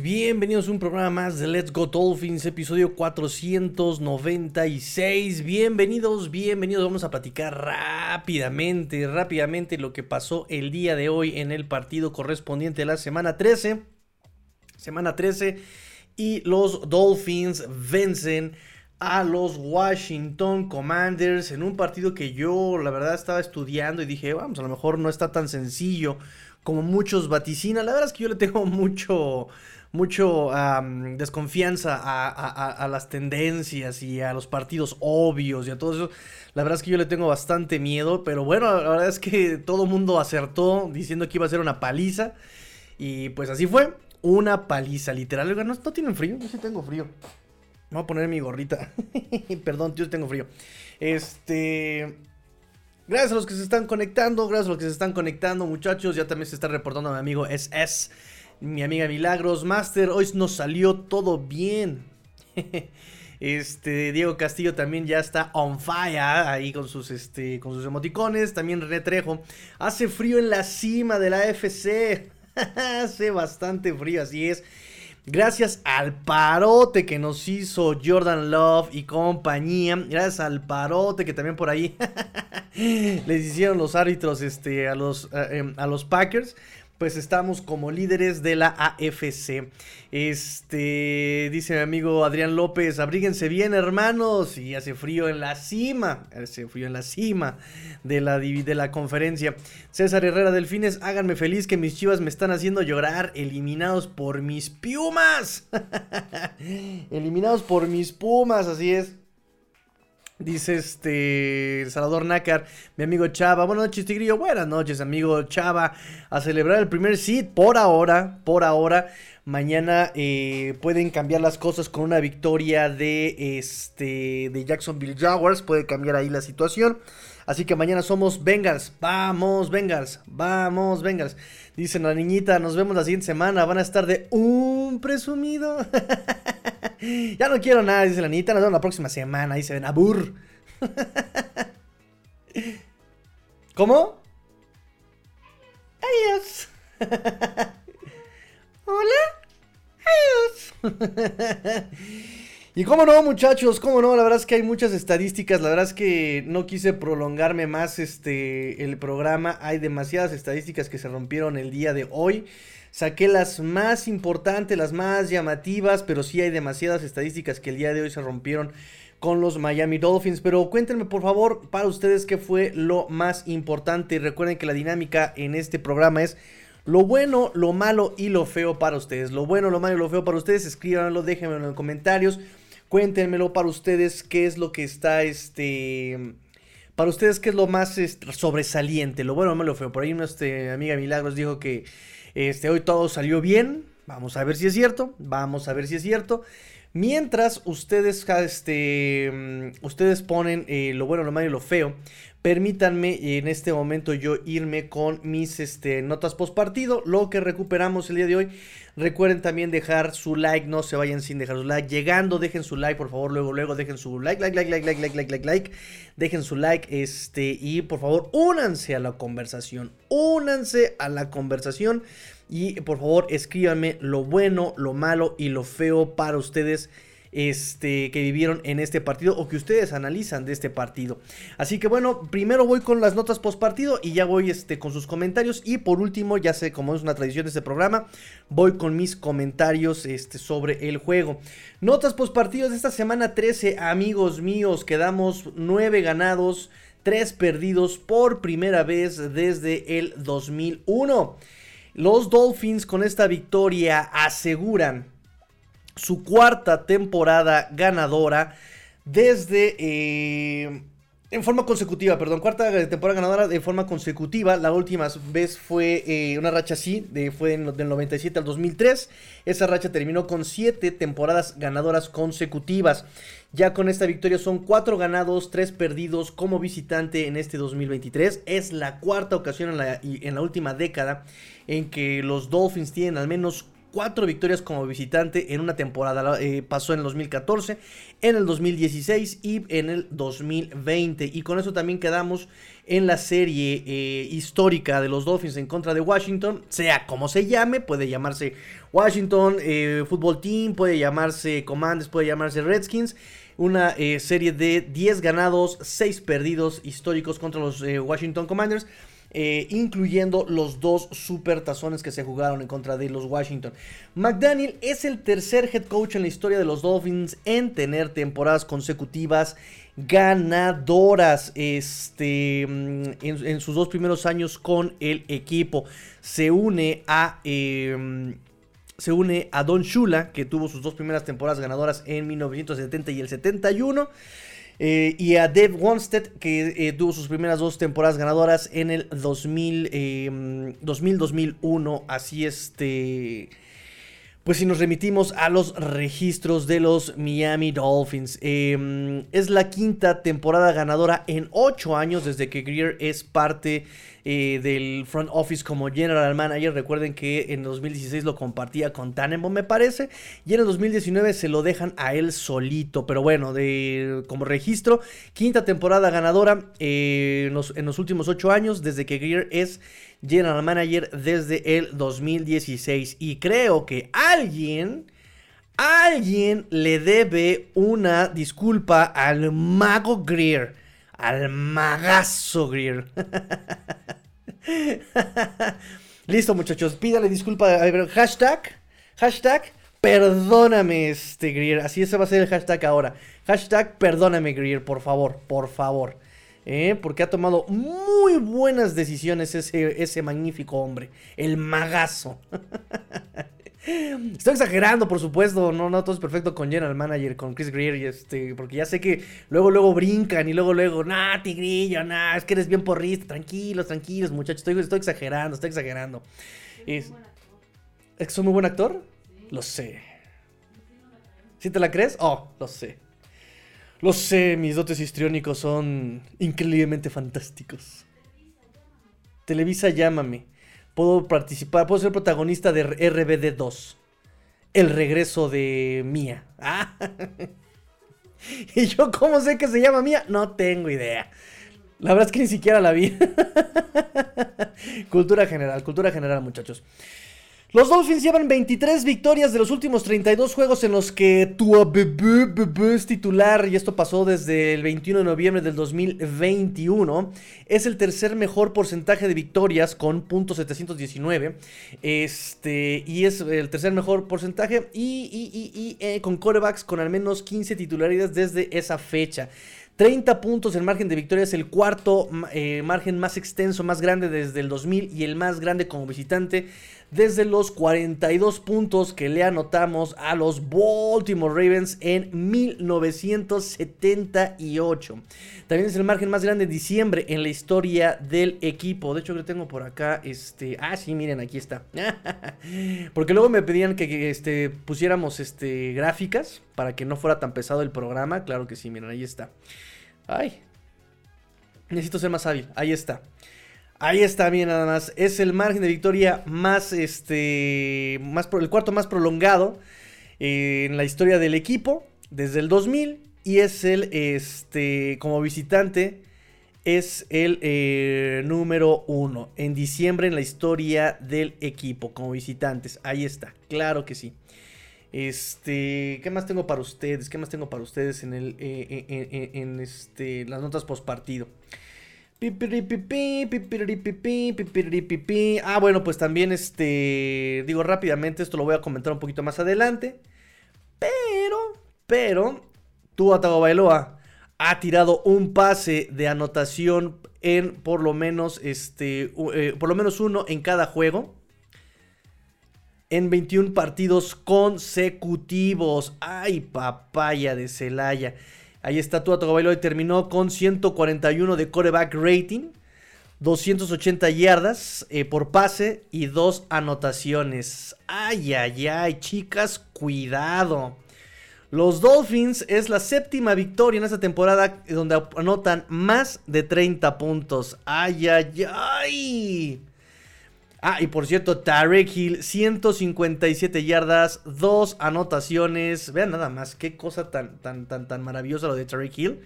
Bienvenidos a un programa más de Let's Go Dolphins, episodio 496. Bienvenidos, bienvenidos. Vamos a platicar rápidamente, rápidamente lo que pasó el día de hoy en el partido correspondiente a la semana 13. Semana 13 y los Dolphins vencen a los Washington Commanders en un partido que yo la verdad estaba estudiando y dije, vamos, a lo mejor no está tan sencillo como muchos vaticinan. La verdad es que yo le tengo mucho, mucho desconfianza a, las tendencias y a los partidos obvios y a todo eso. La verdad es que yo le tengo bastante miedo, pero bueno, la verdad es que todo mundo acertó diciendo que iba a ser una paliza. Y pues así fue, una paliza, literal. ¿No, no tienen frío? Yo sí tengo frío. Me voy a poner mi gorrita. Perdón, yo tengo frío. Este... Gracias a los que se están conectando, gracias a los que se están conectando, muchachos. Ya también se está reportando mi amigo SS, mi amiga Milagros. Master, hoy nos salió todo bien. Este, Diego Castillo también ya está on fire ahí con sus, este, con sus emoticones. También René Trejo. Hace frío en la cima de la FC. Hace bastante frío, así es. Gracias al parote que nos hizo Jordan Love y compañía. Gracias al parote que también por ahí les hicieron los árbitros este, a, los, em, a los Packers pues estamos como líderes de la AFC. Este, dice mi amigo Adrián López, abríguense bien hermanos, y hace frío en la cima, hace frío en la cima de la, de la conferencia. César Herrera Delfines, háganme feliz que mis chivas me están haciendo llorar, eliminados por mis piumas. eliminados por mis pumas, así es. Dice este Salvador Nácar, mi amigo Chava. Buenas noches, Tigrillo. Buenas noches, amigo Chava. A celebrar el primer seed por ahora, por ahora. Mañana eh, pueden cambiar las cosas con una victoria de, este, de Jacksonville Jaguars. Puede cambiar ahí la situación. Así que mañana somos Bengals. Vamos, Bengals. Vamos, Bengals. Dicen la niñita, nos vemos la siguiente semana. Van a estar de un presumido. ya no quiero nada, dice la niñita. Nos vemos la próxima semana. Ahí se ven. Abur. ¿Cómo? Adiós. Hola. Adiós. Y cómo no, muchachos, cómo no, la verdad es que hay muchas estadísticas, la verdad es que no quise prolongarme más este el programa, hay demasiadas estadísticas que se rompieron el día de hoy. Saqué las más importantes, las más llamativas, pero sí hay demasiadas estadísticas que el día de hoy se rompieron con los Miami Dolphins. Pero cuéntenme por favor para ustedes qué fue lo más importante. Recuerden que la dinámica en este programa es lo bueno, lo malo y lo feo para ustedes. Lo bueno, lo malo y lo feo para ustedes, escríbanlo, déjenmelo en los comentarios. Cuéntenmelo para ustedes qué es lo que está, este... Para ustedes, ¿qué es lo más sobresaliente? Lo bueno, lo feo. Por ahí nuestra amiga Milagros dijo que este, hoy todo salió bien. Vamos a ver si es cierto. Vamos a ver si es cierto. Mientras ustedes, este, mm, ustedes ponen eh, lo bueno, lo malo y lo feo, permítanme en este momento yo irme con mis este, notas post partido, lo que recuperamos el día de hoy. Recuerden también dejar su like, no se vayan sin dejar su like. Llegando, dejen su like, por favor, luego, luego, dejen su like, like, like, like, like, like, like, like, like. Dejen su like, este, y por favor, únanse a la conversación. Únanse a la conversación. Y por favor, escríbanme lo bueno, lo malo y lo feo para ustedes este, que vivieron en este partido o que ustedes analizan de este partido. Así que bueno, primero voy con las notas post partido y ya voy este, con sus comentarios. Y por último, ya sé como es una tradición de este programa, voy con mis comentarios este, sobre el juego. Notas post partidos de esta semana 13, amigos míos, quedamos 9 ganados. 3 perdidos por primera vez desde el 2001. Los Dolphins con esta victoria aseguran su cuarta temporada ganadora desde, eh, En forma consecutiva, perdón, cuarta temporada ganadora de forma consecutiva. La última vez fue eh, una racha así, de, fue del 97 al 2003. Esa racha terminó con siete temporadas ganadoras consecutivas. Ya con esta victoria son cuatro ganados, tres perdidos como visitante en este 2023. Es la cuarta ocasión en la, en la última década en que los Dolphins tienen al menos cuatro victorias como visitante en una temporada. Eh, pasó en el 2014, en el 2016 y en el 2020. Y con eso también quedamos en la serie eh, histórica de los Dolphins en contra de Washington. Sea como se llame, puede llamarse Washington eh, Football Team, puede llamarse Commanders, puede llamarse Redskins. Una serie de 10 ganados, 6 perdidos históricos contra los Washington Commanders. Eh, incluyendo los dos super tazones que se jugaron en contra de los Washington. McDaniel es el tercer head coach en la historia de los Dolphins en tener temporadas consecutivas ganadoras este, mm, en, sus dos primeros años con el equipo. Se une a... Em, se une a Don Shula, que tuvo sus dos primeras temporadas ganadoras en 1970 y el 71. Eh, y a Dave Wonstead, que eh, tuvo sus primeras dos temporadas ganadoras en el 2000, 2000-2001. Em, Así este... Pues si nos remitimos a los registros de los Miami Dolphins, em, es la quinta temporada ganadora en ocho años desde que Greer es parte eh, del front office como general manager. Recuerden que en 2016 lo compartía con Tannenbaum, me parece. Y en el 2019 se lo dejan a él solito. Pero bueno, de, como registro, quinta temporada ganadora eh, en, los, últimos ocho años desde que Greer es general manager desde el 2016. Y creo que alguien... Alguien le debe una disculpa al mago Greer al magazo Greer. Listo, muchachos. Pídale disculpa. Hashtag. Hashtag. Perdóname, este Greer. Así ese va a ser el hashtag ahora. Hashtag perdóname, Greer, por favor, por favor. ¿Eh? Porque ha tomado muy buenas decisiones ese, ese magnífico hombre. El magazo. Estoy exagerando, por supuesto. No, no todo es perfecto con General Manager, con Chris Greer y este. Porque ya sé que luego, luego brincan y luego, luego, nah, tigrillo, nah, es que eres bien porrista. Tranquilos, tranquilos, muchachos. Estoy, estoy exagerando, estoy exagerando. Es, ¿Es que soy muy buen actor? Lo sé. ¿Sí te la crees? Oh, lo sé. Lo sé, mis dotes histriónicos son increíblemente fantásticos. Televisa, llámame puedo participar, puedo ser protagonista de RBD 2. El regreso de Mía. ¿Y yo cómo sé que se llama Mía? No tengo idea. La verdad es que ni siquiera la vi. cultura general, cultura general, muchachos. Los Dolphins llevan 23 victorias de los últimos 32 juegos en los que Tua Bebé es titular y esto pasó desde el 21 de noviembre del 2021. Es el tercer mejor porcentaje de victorias con .719 este, y es el tercer mejor porcentaje y, eh, con corebacks con al menos 15 titularidades desde esa fecha. 30 puntos en margen de victoria es el cuarto eh, margen más extenso, más grande desde el 2000 y el más grande como visitante desde los 42 puntos que le anotamos a los Baltimore Ravens en 1978. También es el margen más grande de diciembre en la historia del equipo. De hecho, lo tengo por acá. Este. Ah, sí, miren, aquí está. Porque luego me pedían que, este, pusiéramos este, gráficas para que no fuera tan pesado el programa. Claro que sí, miren, ahí está. Ay. Necesito ser más hábil. Ahí está. Ahí está bien nada más. Es el margen de victoria más, este, más, el cuarto más prolongado eh, en la historia del equipo desde el 2000 y es el, este, como visitante, es el eh, número uno en diciembre en la historia del equipo como visitantes. Ahí está, claro que sí. Este, ¿qué más tengo para ustedes? ¿Qué más tengo para ustedes en el, eh, en, este, las notas post partido? Ah, bueno, pues también este, digo rápidamente, esto lo voy a comentar un poquito más adelante. Pero, pero, Tua Bailoa ha tirado un pase de anotación en por lo menos este, eh, por lo menos uno en cada juego. En 21 partidos consecutivos. Ay, papaya de Celaya. Ahí está Tua Tagovailoa y terminó con 141 de coreback rating. 280 yardas eh, por pase y dos anotaciones. Ay, ay, ay, chicas, cuidado. Los Dolphins es la séptima victoria en esta temporada donde anotan más de 30 puntos. Ay, ay, ay. Ah, y por cierto, Tarek Hill, 157 yardas, dos anotaciones. Vean nada más, qué cosa tan, tan, tan, tan maravillosa lo de Tarek Hill.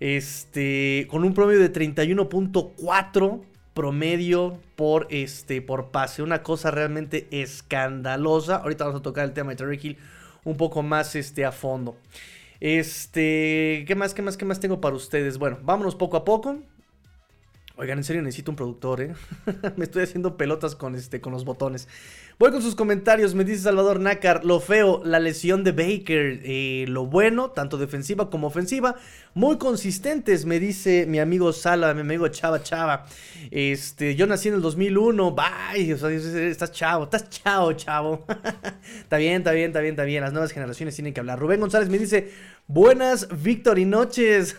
Este, con un promedio de 31.4 promedio por, este, por pase. Una cosa realmente escandalosa. Ahorita vamos a tocar el tema de Terry Hill un poco más este, a fondo. Este, ¿qué más, qué más, qué más tengo para ustedes? Bueno, vámonos poco a poco. Oigan, en serio necesito un productor, ¿eh? Me estoy haciendo pelotas con, este, con los botones. Voy con sus comentarios. Me dice Salvador Nácar, lo feo, la lesión de Baker. Eh, lo bueno, tanto defensiva como ofensiva. Muy consistentes, me dice mi amigo Sala, mi amigo Chava Chava. Este, yo nací en el 2001. Bye. O sea, estás chavo, estás chavo, chavo. está bien, está bien, está bien, está bien. Las nuevas generaciones tienen que hablar. Rubén González me dice, buenas Víctor y noches.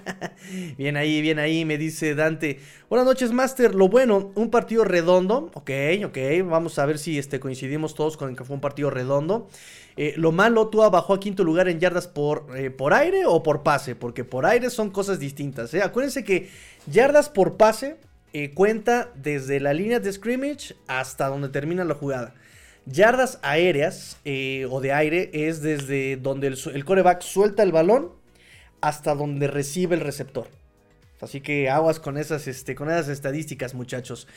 bien ahí, bien ahí, me dice Dante. Buenas noches, Master. Lo bueno, un partido redondo. Ok, ok. Vamos a ver si este, coincidimos todos con que fue un partido redondo. Eh, lo malo, tú bajó a quinto lugar en yardas por, eh, por aire o por pase. Porque por aire son cosas distintas. ¿eh? Acuérdense que yardas por pase cuenta desde la línea de scrimmage hasta donde termina la jugada. Yardas aéreas o de aire es desde donde el, el coreback suelta el balón hasta donde recibe el receptor. Así que aguas con esas, este, con esas estadísticas, muchachos.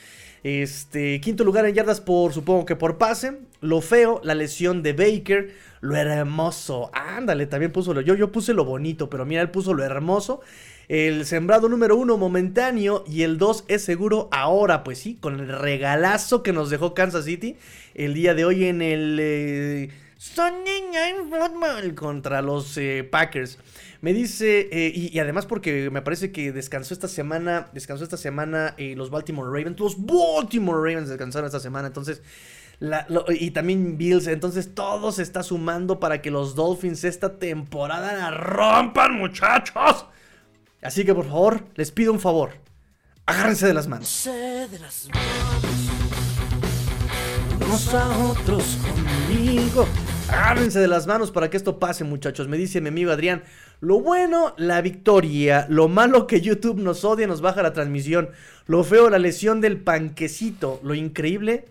Este, quinto lugar en yardas por, supongo que por pase. Lo feo, la lesión de Baker. Lo hermoso. Ándale, también puso lo. Yo, yo puse lo bonito, pero mira, él puso lo hermoso. El sembrado número uno momentáneo y el dos es seguro ahora, pues sí, con el regalazo que nos dejó Kansas City el día de hoy en el eh, Sunday Night Football contra los eh, Packers. Me dice, eh, y, además porque me parece que descansó esta semana, descansó esta semana eh, los Baltimore Ravens, los Baltimore Ravens descansaron esta semana, entonces, y también Bills, entonces todo se está sumando para que los Dolphins esta temporada la rompan, muchachos. Así que por favor, les pido un favor, agárrense de las manos. De las manos. Unos a otros conmigo. Agárrense de las manos para que esto pase, muchachos. Me dice mi amigo Adrián. Lo bueno, la victoria. Lo malo que YouTube nos odia, nos baja la transmisión. Lo feo, la lesión del panquecito. Lo increíble,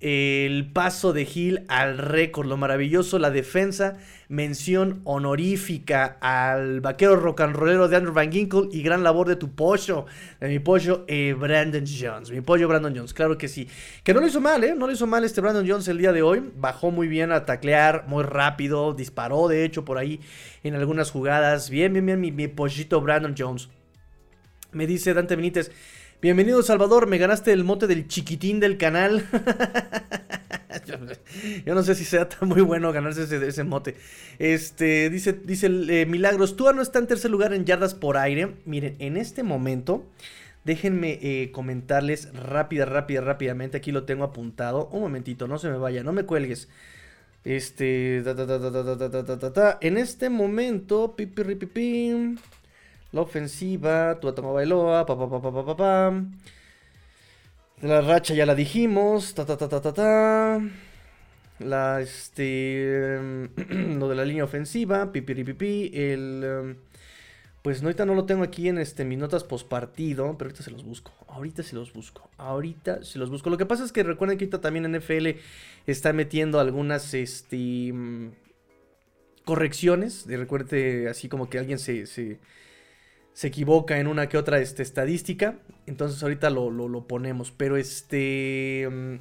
el paso de Gil al récord, lo maravilloso, la defensa, mención honorífica al vaquero rock and rollero de Andrew Van Ginkle y gran labor de tu pollo, de mi pollo eh, Brandon Jones, mi pollo Brandon Jones, claro que sí, que no lo hizo mal, ¿eh? No lo hizo mal este Brandon Jones el día de hoy, bajó muy bien a taclear, muy rápido, disparó de hecho por ahí en algunas jugadas, bien, bien, bien, mi, mi pollito Brandon Jones. Me dice Dante Benítez, Bienvenido Salvador, me ganaste el mote del chiquitín del canal. Yo no sé si sea tan muy bueno ganarse ese, mote. Este, dice, dice eh, Milagros, Tua no está en tercer lugar en yardas por aire. Miren, en este momento, déjenme eh, comentarles rápida, rápida, rápidamente. Aquí lo tengo apuntado. Un momentito, no se me vaya, no me cuelgues. Este, en este momento, pipi, la ofensiva, Tuatama Bailoa, pa pa pa pa pa pa pa. La racha ya la dijimos, ta ta ta ta ta ta. La, este, lo de la línea ofensiva, pipiripipi, el... Em, pues no, ahorita no lo tengo aquí en este, mis notas post partido, pero ahorita se los busco. Ahorita se los busco. Ahorita se los busco. Lo que pasa es que recuerden que ahorita también NFL está metiendo algunas este, mm, correcciones. De recuerde así como que alguien se equivoca en una que otra este, estadística. Entonces ahorita lo, lo, ponemos. Pero este... Mm,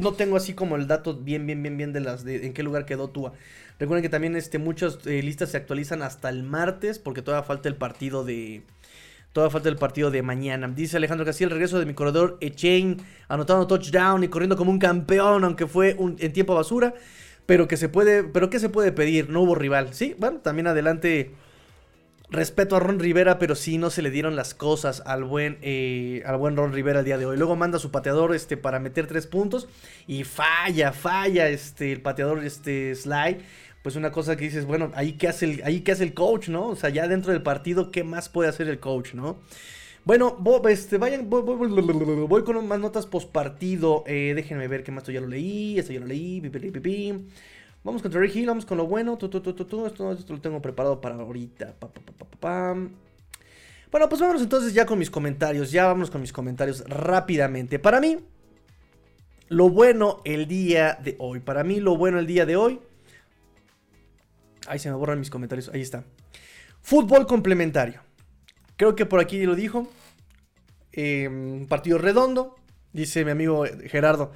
no tengo así como el dato bien, bien, bien, bien de las de en qué lugar quedó Tua. Recuerden que también este, muchas eh, listas se actualizan hasta el martes porque todavía falta el partido de... Todavía falta el partido de mañana. Dice Alejandro Casilla, el regreso de mi corredor Echain, anotando touchdown y corriendo como un campeón, aunque fue un, en tiempo basura. Pero que se puede, pero que se puede pedir, no hubo rival. Sí, bueno, también adelante Respeto a Ron Rivera, pero sí no se le dieron las cosas al buen, eh, al buen Ron Rivera el día de hoy. Luego manda su pateador este, para meter tres puntos y falla, falla este, el pateador este, Sly pues una cosa que dices, bueno, ahí qué hace el, ahí qué hace el coach, ¿no? O sea, ya dentro del partido, ¿qué más puede hacer el coach, ¿no? Bueno, este, vayan, voy, con más notas post partido. Eh, déjenme ver qué más esto ya lo leí, esto ya lo leí, Vamos con Terry Hill, vamos con lo bueno. esto, lo tengo preparado para ahorita. bueno, pues vámonos entonces ya con mis comentarios. Ya vamos con mis comentarios rápidamente. Para mí, lo bueno el día de hoy. Para mí, lo bueno el día de hoy. Ahí se me borran mis comentarios. Ahí está. Fútbol complementario. Creo que por aquí lo dijo. Eh, partido redondo, dice mi amigo Gerardo.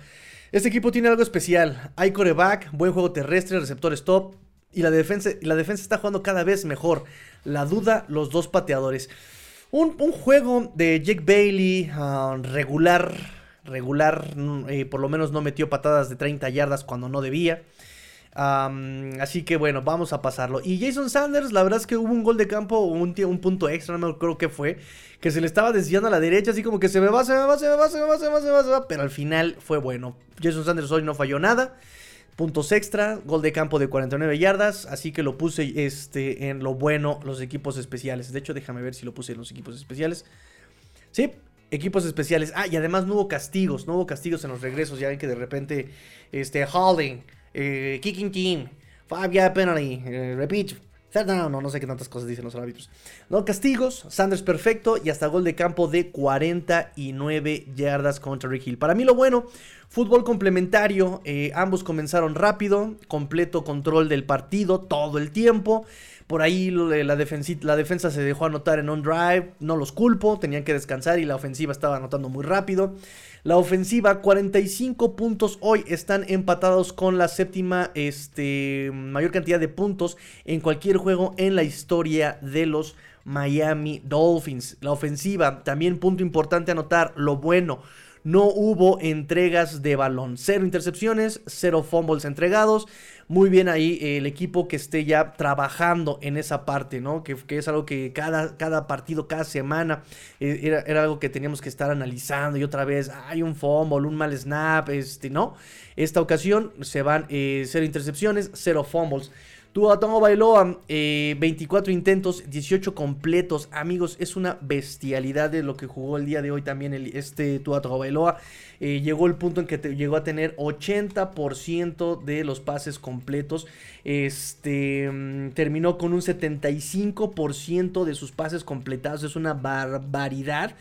Este equipo tiene algo especial. Hay coreback, buen juego terrestre, receptor stop. Y la defensa, la defensa está jugando cada vez mejor. La duda, los dos pateadores. Un, juego de Jake Bailey ah, regular. Regular. Mm, eh, por lo menos no metió patadas de 30 yardas cuando no debía así que bueno, vamos a pasarlo. Y Jason Sanders, la verdad es que hubo un gol de campo, un, un punto extra, no acuerdo qué fue, que se le estaba desviando a la derecha, así como que se me va, se me va, se me va, se me va, se me va, se me va, pero al final fue bueno. Jason Sanders hoy no falló nada. Puntos extra, gol de campo de 49 yardas, así que lo puse este, en lo bueno, los equipos especiales. De hecho, déjame ver si lo puse en los equipos especiales. Sí, equipos especiales. Ah, y además no hubo castigos, no hubo castigos en los regresos. Ya ven que de repente, este, Holding, eh, kicking team, yard penalty, eh, repeat, third down, no, no sé qué tantas cosas dicen los árbitros. No castigos, Sanders perfecto y hasta gol de campo de 49 yardas contra Rick Hill. Para mí lo bueno, fútbol complementario, eh, ambos comenzaron rápido, completo control del partido todo el tiempo. Por ahí la, la, defensa se dejó anotar en un drive, no los culpo, tenían que descansar y la ofensiva estaba anotando muy rápido. La ofensiva, 45 puntos hoy, están empatados con la séptima este, mayor cantidad de puntos en cualquier juego en la historia de los Miami Dolphins. La ofensiva, también punto importante anotar, lo bueno. No hubo entregas de balón. Cero intercepciones, cero fumbles entregados muy bien ahí el equipo que esté ya trabajando en esa parte, ¿no? Que, es algo que cada, cada partido, cada semana eh, era, algo que teníamos que estar analizando y otra vez, hay un fumble, un mal snap, este, ¿no? Esta ocasión se van eh, cero intercepciones, cero fumbles. Tua Tongo Bailoa, 24 intentos, 18 completos. Amigos, es una bestialidad de lo que jugó el día de hoy también el, este Tua Tongo Bailoa. Eh, llegó el punto en que llegó a tener 80% de los pases completos. Este mm, terminó con un 75% de sus pases completados. Es una barbaridad.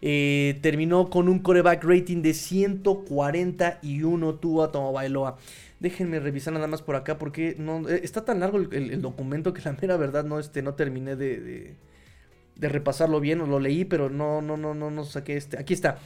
Eh, terminó con un coreback rating de 141 Tua Tongo Bailoa. Déjenme revisar nada más por acá porque no eh, está tan largo el, documento que la mera verdad no, este, no terminé de, repasarlo bien. Lo leí, pero no, no, no, no, no saqué este. Aquí está.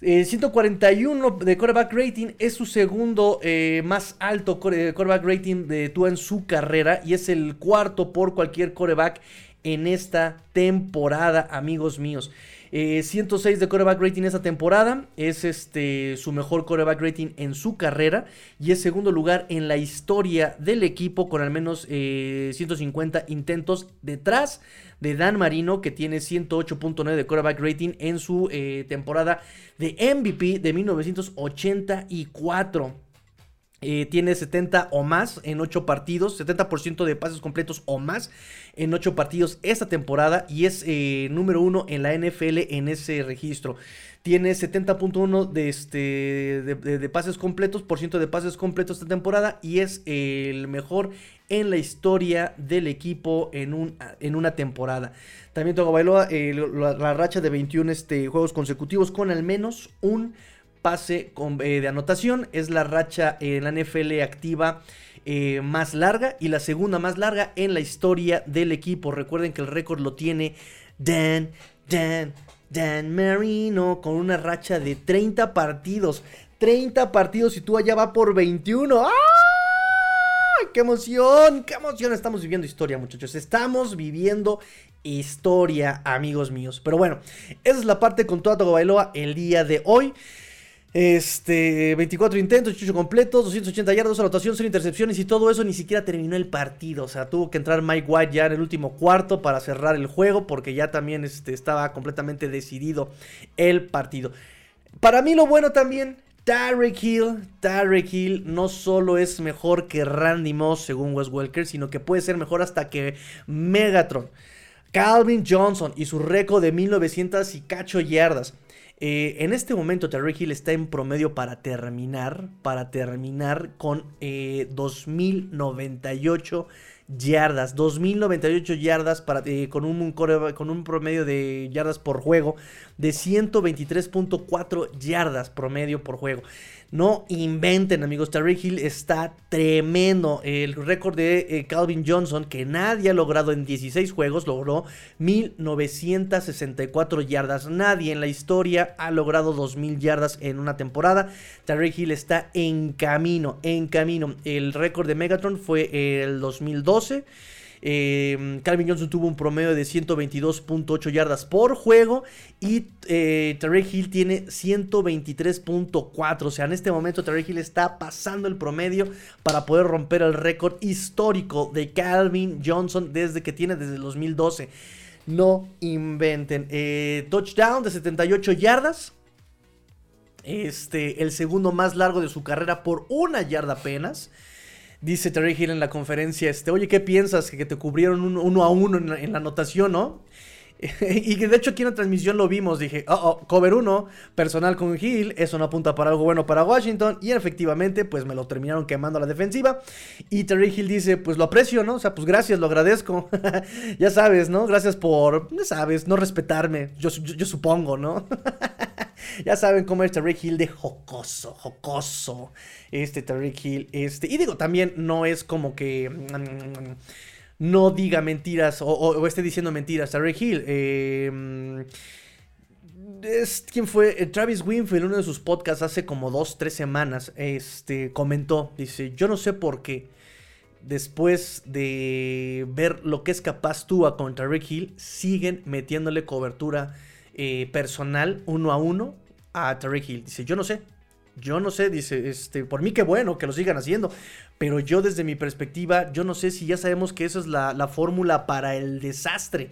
141 eh, de coreback rating es su segundo eh, más alto coreback rating de Tua en su carrera y es el cuarto por cualquier coreback en esta temporada, amigos míos. 106 eh, de coreback rating esta temporada. Es este su mejor coreback rating en su carrera. Y es segundo lugar en la historia del equipo con al menos 150 eh, intentos detrás de Dan Marino que tiene 108.9 de coreback rating en su eh, temporada de MVP de 1984. Eh, tiene 70 o más en 8 partidos, 70% de pases completos o más en 8 partidos esta temporada y es eh, número 1 en la NFL en ese registro. Tiene 70.1 de, este, de, pases completos, por ciento de pases completos esta temporada y es el mejor en la historia del equipo en, un, en una temporada. También Togo Bailoa, eh, la, racha de 21 este, juegos consecutivos con al menos un pase eh, de anotación. Es la racha en la NFL activa eh, más larga y la segunda más larga en la historia del equipo. Recuerden que el récord lo tiene Dan, Dan, Dan Marino con una racha de 30 partidos. 30 partidos y tú allá va por 21. ¡Ah! ¡Qué emoción! ¡Qué emoción! Estamos viviendo historia, muchachos. Estamos viviendo historia, amigos míos. Pero bueno, esa es la parte con Toda Bailoa el día de hoy. Este, 24 intentos, 18 completos, 280 yardas, anotación, 0 intercepciones y todo eso ni siquiera terminó el partido. O sea, tuvo que entrar Mike White ya en el último cuarto para cerrar el juego porque ya también este, estaba completamente decidido el partido. Para mí lo bueno también, Tyreek Hill, Tyreek Hill no solo es mejor que Randy Moss según Wes Welker, sino que puede ser mejor hasta que Megatron. Calvin Johnson y su récord de 1900 y cacho yardas. Eh, en este momento Tyreek Hill está en promedio para terminar, para terminar con 2098 eh, yardas, 2098 yardas para, eh, con, un, con un promedio de yardas por juego de 123.4 yardas promedio por juego. No inventen, amigos. Tariq Hill está tremendo. El récord de eh, Calvin Johnson, que nadie ha logrado en 16 juegos, logró 1964 yardas. Nadie en la historia ha logrado 2000 yardas en una temporada. Tariq Hill está en camino, en camino. El récord de Megatron fue el 2012. Eh, Calvin Johnson tuvo un promedio de 122.8 yardas por juego y eh, Hill tiene 123.4. O sea, en este momento Terry Hill está pasando el promedio para poder romper el récord histórico de Calvin Johnson desde que tiene desde el 2012. No inventen. Eh, touchdown de 78 yardas. Este, el segundo más largo de su carrera por una yarda apenas. Dice Terry Hill en la conferencia, este, oye, ¿qué piensas? Que te cubrieron uno a uno en la, anotación, ¿no? y que de hecho aquí en la transmisión lo vimos, dije, oh, oh, cover 1, personal con Hill, eso no apunta para algo bueno para Washington, y efectivamente, pues me lo terminaron quemando a la defensiva, y Terry Hill dice, pues lo aprecio, ¿no? O sea, pues gracias, lo agradezco, ya sabes, ¿no? Gracias por, ya sabes, no respetarme, yo, yo supongo, ¿no? ya saben cómo es Terry Hill de jocoso, jocoso este Tariq Hill. Este, y digo, también no es como que mm, no diga mentiras o, esté diciendo mentiras. Tariq Hill. Eh, es quien fue eh, Travis Winfield, uno de sus podcasts hace como dos, tres semanas, este, comentó, dice, yo no sé por qué después de ver lo que es capaz Tua contra Rick Hill, siguen metiéndole cobertura eh, personal uno a uno a Tariq Hill. Dice, yo no sé, yo no sé, dice, este, por mí qué bueno que lo sigan haciendo, pero yo desde mi perspectiva, yo no sé si ya sabemos que esa es la, la fórmula para el desastre.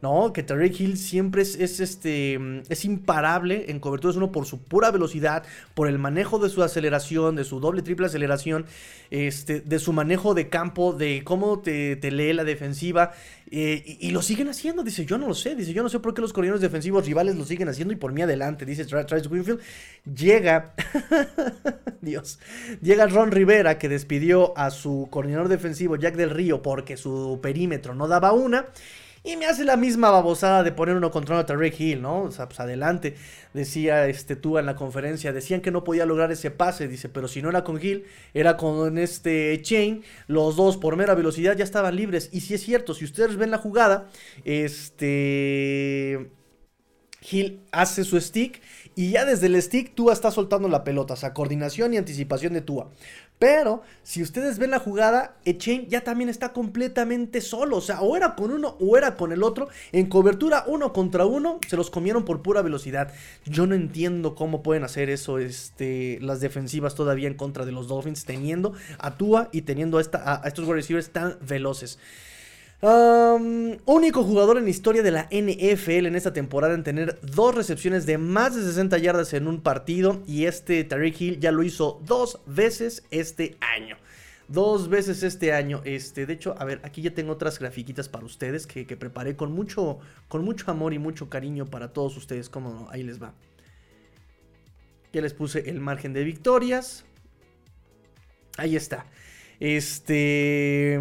¿No? Que Tarek Hill siempre es, este, es imparable en coberturas, uno por su pura velocidad, por el manejo de su aceleración, de su doble, triple aceleración, este, de su manejo de campo, de cómo te, lee la defensiva. Eh, y, lo siguen haciendo, dice, yo no lo sé, dice, yo no sé por qué los coordinadores defensivos rivales lo siguen haciendo y por mí adelante, dice Travis Winfield. Llega, Dios, llega Ron Rivera que despidió a su coordinador defensivo Jack del Río porque su perímetro no daba una. Y me hace la misma babosada de poner uno contra uno a Hill, ¿no? O sea, pues adelante. Decía este tú en la conferencia, decían que no podía lograr ese pase, dice, pero si no era con Hill, era con este Chain, los dos por mera velocidad ya estaban libres. Y si es cierto, si ustedes ven la jugada, este Hill hace su stick y ya desde el stick Tua está soltando la pelota, o sea, coordinación y anticipación de Tua. Pero si ustedes ven la jugada, Echen ya también está completamente solo. O sea, o era con uno o era con el otro. En cobertura uno contra uno, se los comieron por pura velocidad. Yo no entiendo cómo pueden hacer eso este, las defensivas todavía en contra de los Dolphins, teniendo a Tua y teniendo a, esta, a estos wide receivers tan veloces único jugador en la historia de la NFL en esta temporada en tener dos recepciones de más de 60 yardas en un partido. Y este Tariq Hill ya lo hizo dos veces este año. Dos veces este año. Este, de hecho, a ver, aquí ya tengo otras grafiquitas para ustedes que, preparé con mucho, con mucho amor y mucho cariño para todos ustedes. Como no, ahí les va. Ya les puse el margen de victorias. Ahí está. Este.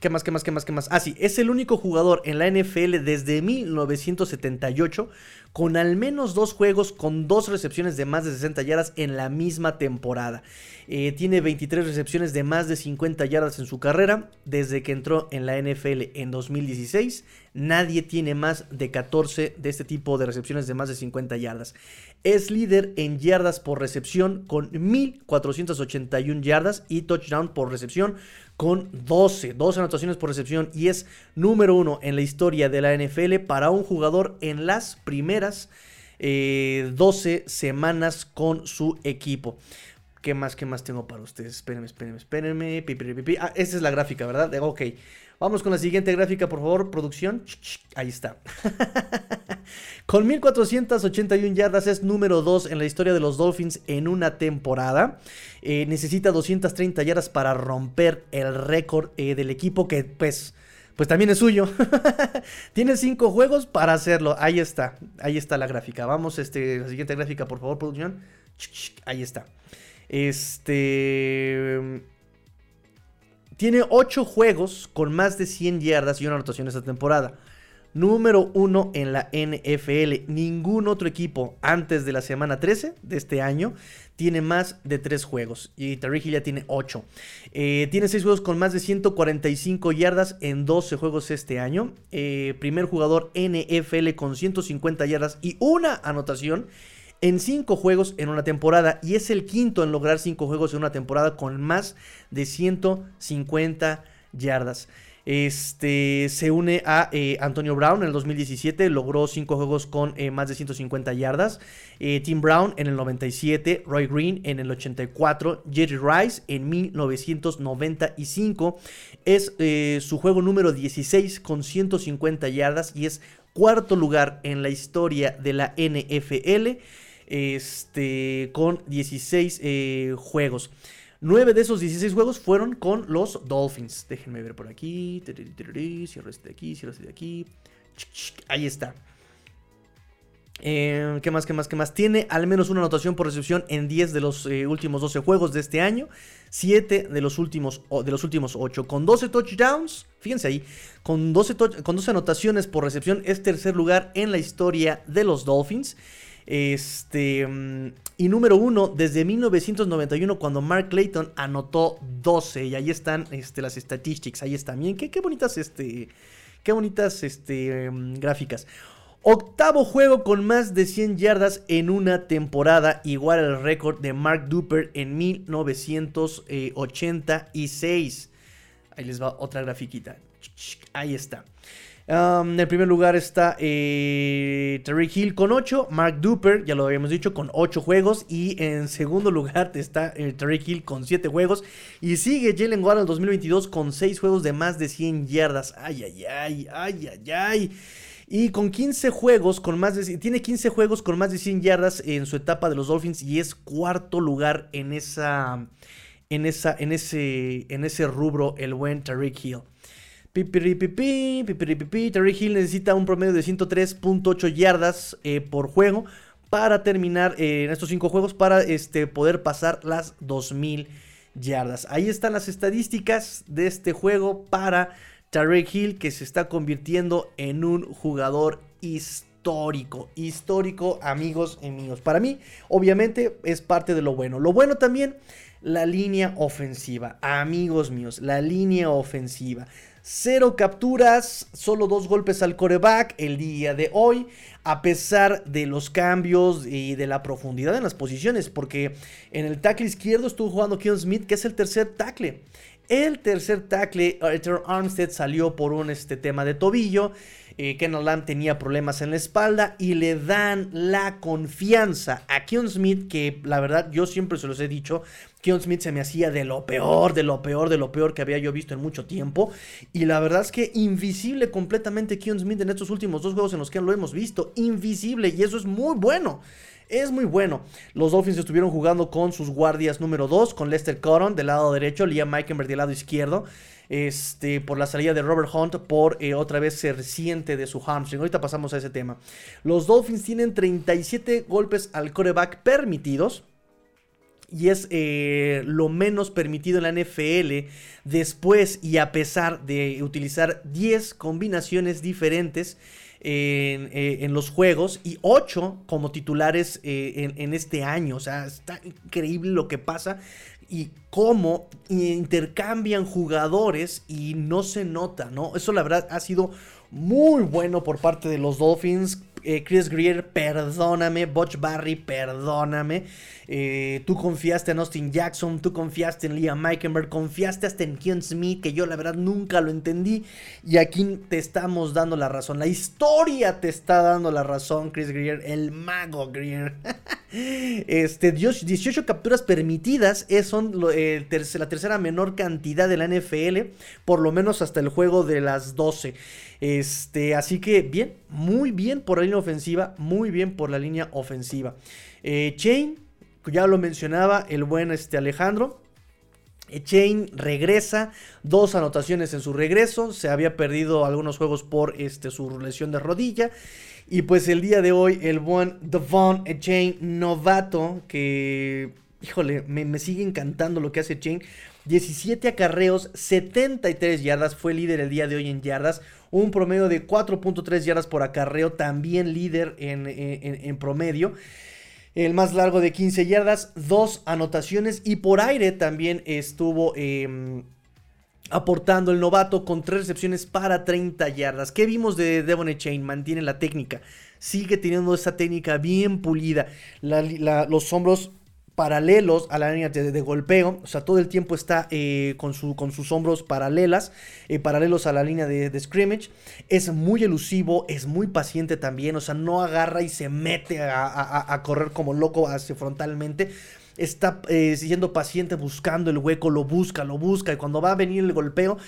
¿Qué más, qué más, qué más, qué más? Ah, sí, es el único jugador en la NFL desde 1978 con al menos dos juegos con dos recepciones de más de 60 yardas en la misma temporada. Eh, tiene 23 recepciones de más de 50 yardas en su carrera desde que entró en la NFL en 2016. Nadie tiene más de 14 de este tipo de recepciones de más de 50 yardas. Es líder en yardas por recepción con 1481 yardas y touchdown por recepción con 12, 12 anotaciones por recepción y es número uno en la historia de la NFL para un jugador en las primeras 12 eh, semanas con su equipo. ¿Qué más, qué más tengo para ustedes? Espérenme, espérenme, espérenme. Ah, es la gráfica, ¿verdad? Ok. Vamos con la siguiente gráfica, por favor, producción. Ahí está. Con 1481 yardas es número 2 en la historia de los Dolphins en una temporada. Eh, necesita 230 yardas para romper el récord eh, del equipo que pues pues también es suyo. Tiene 5 juegos para hacerlo. Ahí está. Ahí está la gráfica. Vamos, este, la siguiente gráfica, por favor, producción. Ahí está. Este. Tiene 8 juegos con más de 100 yardas y una anotación esta temporada. Número 1 en la NFL. Ningún otro equipo antes de la semana 13 de este año tiene más de 3 juegos. Y Tariq ya tiene 8. Eh, tiene 6 juegos con más de 145 yardas en 12 juegos este año. Eh, primer jugador NFL con 150 yardas y una anotación en 5 juegos en una temporada. Y es el quinto en lograr 5 juegos en una temporada con más de 150 yardas. Este se une a eh, Antonio Brown en el 2017, logró 5 juegos con eh, más de 150 yardas. Eh, Tim Brown en el 97, Roy Green en el 84, Jerry Rice en 1995. Es su juego número 16 con 150 yardas y es cuarto lugar en la historia de la NFL este, con 16 juegos. 9 de esos 16 juegos fueron con los Dolphins. Déjenme ver por aquí. Cierro este de aquí, cierro este de aquí. Ahí está. Eh, ¿Qué más, qué más, qué más? Tiene al menos una anotación por recepción en 10 de los eh, últimos 12 juegos de este año. 7 de los últimos, de los últimos 8. Con 12 touchdowns, fíjense ahí, con 12, con 12 anotaciones por recepción es tercer lugar en la historia de los Dolphins. Este, mm, y número uno, desde 1991, cuando Mark Clayton anotó 12. Y ahí están este, las estadísticas. Ahí están. Bien, qué, qué bonitas, este, qué bonitas este, mm, gráficas. Octavo juego con más de 100 yardas en una temporada, igual al récord de Mark Duper en 1986. Ahí les va otra grafiquita. Ahí está en el primer lugar está eh, Terry Hill con 8, Mark Duper, ya lo habíamos dicho, con 8 juegos. Y en segundo lugar está eh, Terry Hill con 7 juegos. Y sigue Jalen Waddle 2022 con 6 juegos de más de 100 yardas. Ay, ay, ay, ay, ay, ay. Y con 15 juegos, con más de, tiene 15 juegos con más de 100 yardas en su etapa de los Dolphins y es cuarto lugar en esa, en esa, en ese, en ese rubro el buen Tariq Hill. Pipiripipi. Terry Hill necesita un promedio de 103.8 yardas eh, por juego para terminar eh, en estos 5 juegos para este, poder pasar las 2000 yardas. Ahí están las estadísticas de este juego para Tarek Hill que se está convirtiendo en un jugador histórico. Histórico, amigos y míos. Para mí, obviamente, es parte de lo bueno. Lo bueno también, la línea ofensiva. Amigos míos, la línea ofensiva. Cero capturas, solo dos golpes al coreback el día de hoy, a pesar de los cambios y de la profundidad en las posiciones, porque en el tackle izquierdo estuvo jugando Keon Smith, que es el tercer tackle. El tercer tackle, Arthur Armstead, salió por un este, tema de tobillo. Eh, Ken Lamb tenía problemas en la espalda y le dan la confianza a Keon Smith, que la verdad yo siempre se los he dicho, Keon Smith se me hacía de lo peor, de lo peor, de lo peor que había yo visto en mucho tiempo. Y la verdad es que invisible completamente Keon Smith en estos últimos dos juegos en los que lo hemos visto. Invisible y eso es muy bueno. Es muy bueno. Los Dolphins estuvieron jugando con sus guardias número 2, con Lester Cotton del lado derecho, Liam Meikenberg del lado izquierdo este, por la salida de Robert Hunt, por eh, otra vez se resiente de su hamstring. Ahorita pasamos a ese tema. Los Dolphins tienen 37 golpes al coreback permitidos. Y es eh, lo menos permitido en la NFL. Después y a pesar de utilizar 10 combinaciones diferentes en, eh, los juegos y 8 como titulares en, en, este año. O sea, está increíble lo que pasa y cómo intercambian jugadores y no se nota, ¿no? Eso la verdad ha sido muy bueno por parte de los Dolphins. Eh, Chris Greer, perdóname. Butch Barry, perdóname. Eh, tú confiaste en Austin Jackson, tú confiaste en Liam Meikenberg, confiaste hasta en Keon Smith, que yo la verdad nunca lo entendí. Y aquí te estamos dando la razón. La historia te está dando la razón, Chris Greer, el mago Greer. este, 18 capturas permitidas son eh, la tercera menor cantidad de la NFL, por lo menos hasta el juego de las 12. Este, así que bien, muy bien por la línea ofensiva, muy bien por la línea ofensiva. Eh, Chain, ya lo mencionaba el buen este Alejandro. Eh, Chain regresa, dos anotaciones en su regreso, se había perdido algunos juegos por este, su lesión de rodilla. Y pues el día de hoy el buen Devon Chain novato, que híjole, me, me, sigue encantando lo que hace Chain. 17 acarreos, 73 yardas, fue líder el día de hoy en yardas, un promedio de 4.3 yardas por acarreo, también líder en, promedio. El más largo de 15 yardas, dos anotaciones y por aire también estuvo em, aportando el novato con tres recepciones para 30 yardas. ¿Qué vimos de Devon Chain? Mantiene la técnica, sigue teniendo esa técnica bien pulida, los hombros paralelos a la línea de, golpeo, o sea, todo el tiempo está eh, con, su, con, sus hombros paralelas, eh, paralelos a la línea de, scrimmage, es muy elusivo, es muy paciente también, o sea, no agarra y se mete a, correr como loco hacia frontalmente, está eh, siendo paciente buscando el hueco, lo busca, lo busca, y cuando va a venir el golpeo,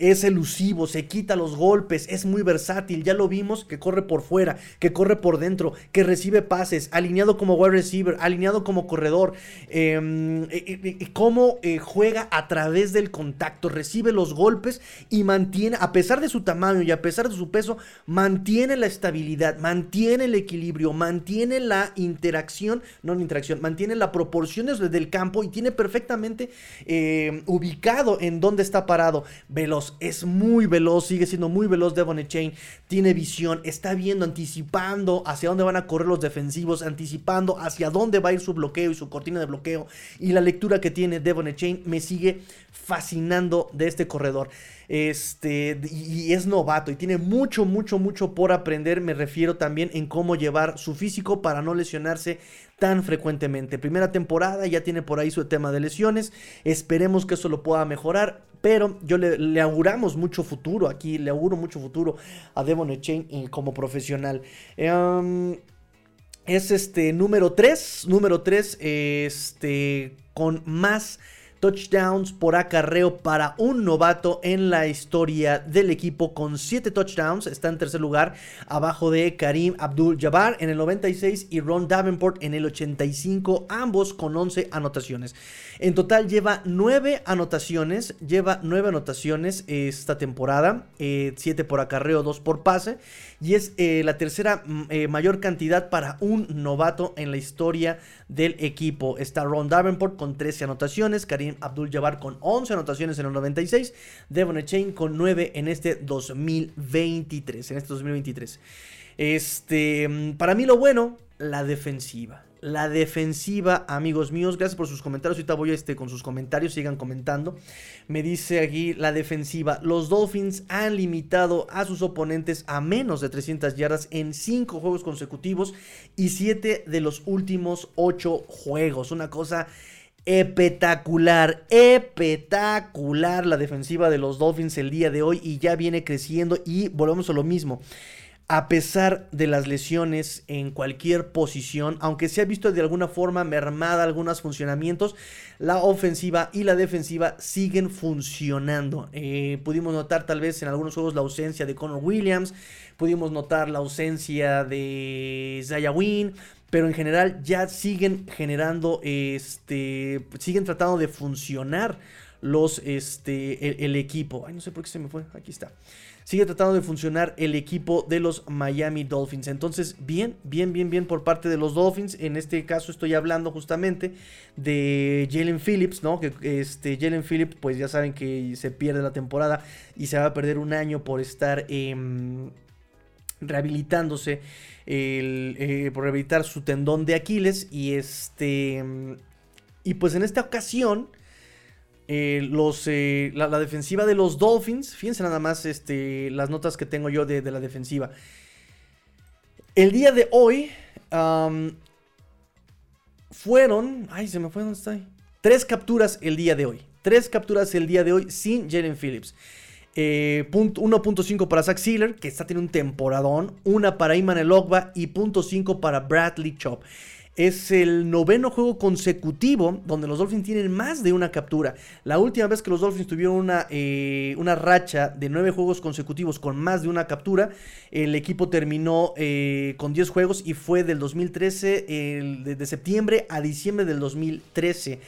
es elusivo, se quita los golpes, es muy versátil, ya lo vimos que corre por fuera, que corre por dentro, que recibe pases, alineado como wide receiver, alineado como corredor, em, cómo eh, juega a través del contacto, recibe los golpes y mantiene, a pesar de su tamaño y a pesar de su peso, mantiene la estabilidad, mantiene el equilibrio, mantiene la interacción, no la interacción, mantiene la proporción desde el campo y tiene perfectamente em, ubicado en dónde está parado, veloz es muy veloz, sigue siendo muy veloz Devon Chain, tiene visión, está viendo, anticipando hacia dónde van a correr los defensivos, anticipando hacia dónde va a ir su bloqueo y su cortina de bloqueo. Y la lectura que tiene Devon Chain me sigue fascinando de este corredor. Este, y es novato y tiene mucho, mucho, mucho por aprender. Me refiero también en cómo llevar su físico para no lesionarse tan frecuentemente. Primera temporada, ya tiene por ahí su tema de lesiones. Esperemos que eso lo pueda mejorar. Pero yo le, auguramos mucho futuro aquí, le auguro mucho futuro a Devon Echain como profesional. Em, es este número 3, número 3, este, con más touchdowns por acarreo para un novato en la historia del equipo con 7 touchdowns. Está en tercer lugar, abajo de Karim Abdul-Jabbar en el 96 y Ron Davenport en el 85, ambos con 11 anotaciones. En total lleva 9 anotaciones, lleva 9 anotaciones esta temporada, 7 eh, por acarreo, 2 por pase y es eh, la tercera mm, eh, mayor cantidad para un novato en la historia del equipo. Está Ron Davenport con 13 anotaciones, Karim Abdul-Jabbar con 11 anotaciones en el 96, Devon Chain con 9 en este 2023, en este 2023. Este, mm, para mí lo bueno, la defensiva la defensiva, amigos míos. Gracias por sus comentarios. Ahorita voy este, con sus comentarios, sigan comentando. Me dice aquí la defensiva. Los Dolphins han limitado a sus oponentes a menos de 300 yardas en 5 juegos consecutivos y 7 de los últimos 8 juegos. Una cosa espectacular, espectacular la defensiva de los Dolphins el día de hoy y ya viene creciendo y volvemos a lo mismo a pesar de las lesiones en cualquier posición, aunque se ha visto de alguna forma mermada algunos funcionamientos, la ofensiva y la defensiva siguen funcionando. Eh, pudimos notar tal vez en algunos juegos la ausencia de Connor Williams, pudimos notar la ausencia de Zaya Wynn, pero en general ya siguen generando, este, siguen tratando de funcionar los, este, el equipo. Ay, no sé por qué se me fue, aquí está sigue tratando de funcionar el equipo de los Miami Dolphins. Entonces, bien, bien, bien, bien por parte de los Dolphins. En este caso estoy hablando justamente de Jalen Phillips, ¿no? Que este Jalen Phillips, pues ya saben que se pierde la temporada y se va a perder un año por estar em, rehabilitándose, eh, por rehabilitar su tendón de Aquiles. Y este. Y pues en esta ocasión eh, eh, la, defensiva de los Dolphins, fíjense nada más este, las notas que tengo yo de, la defensiva. El día de hoy fueron, ay, se me fue, ¿dónde está? Tres capturas el día de hoy. Tres capturas el día de hoy sin Jalen Phillips. 1.5 eh, para Zach Sealer, que está teniendo un temporadón. Una para Iman Elogba y .5 para Bradley Chop. Es el noveno juego consecutivo donde los Dolphins tienen más de una captura. La última vez que los Dolphins tuvieron una, eh, una racha de nueve juegos consecutivos con más de una captura, el equipo terminó eh, con 10 juegos y fue del 2013, de, septiembre a diciembre del 2013.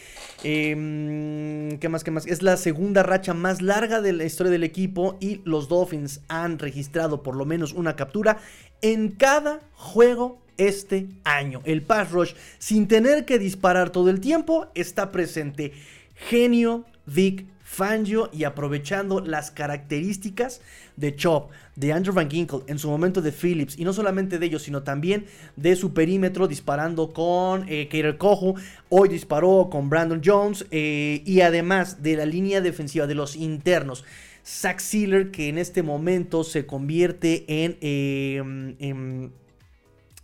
Em, ¿Qué más? ¿Qué más? Es la segunda racha más larga de la historia del equipo y los Dolphins han registrado por lo menos una captura en cada juego este año. El pass rush, sin tener que disparar todo el tiempo, está presente. Genio Vic Fangio y aprovechando las características de Chop, de Andrew Van Ginkle, en su momento de Phillips, y no solamente de ellos, sino también de su perímetro, disparando con eh, Kater Kohu, hoy disparó con Brandon Jones, eh, y además de la línea defensiva de los internos. Zach Sealer, que en este momento se convierte en, em, en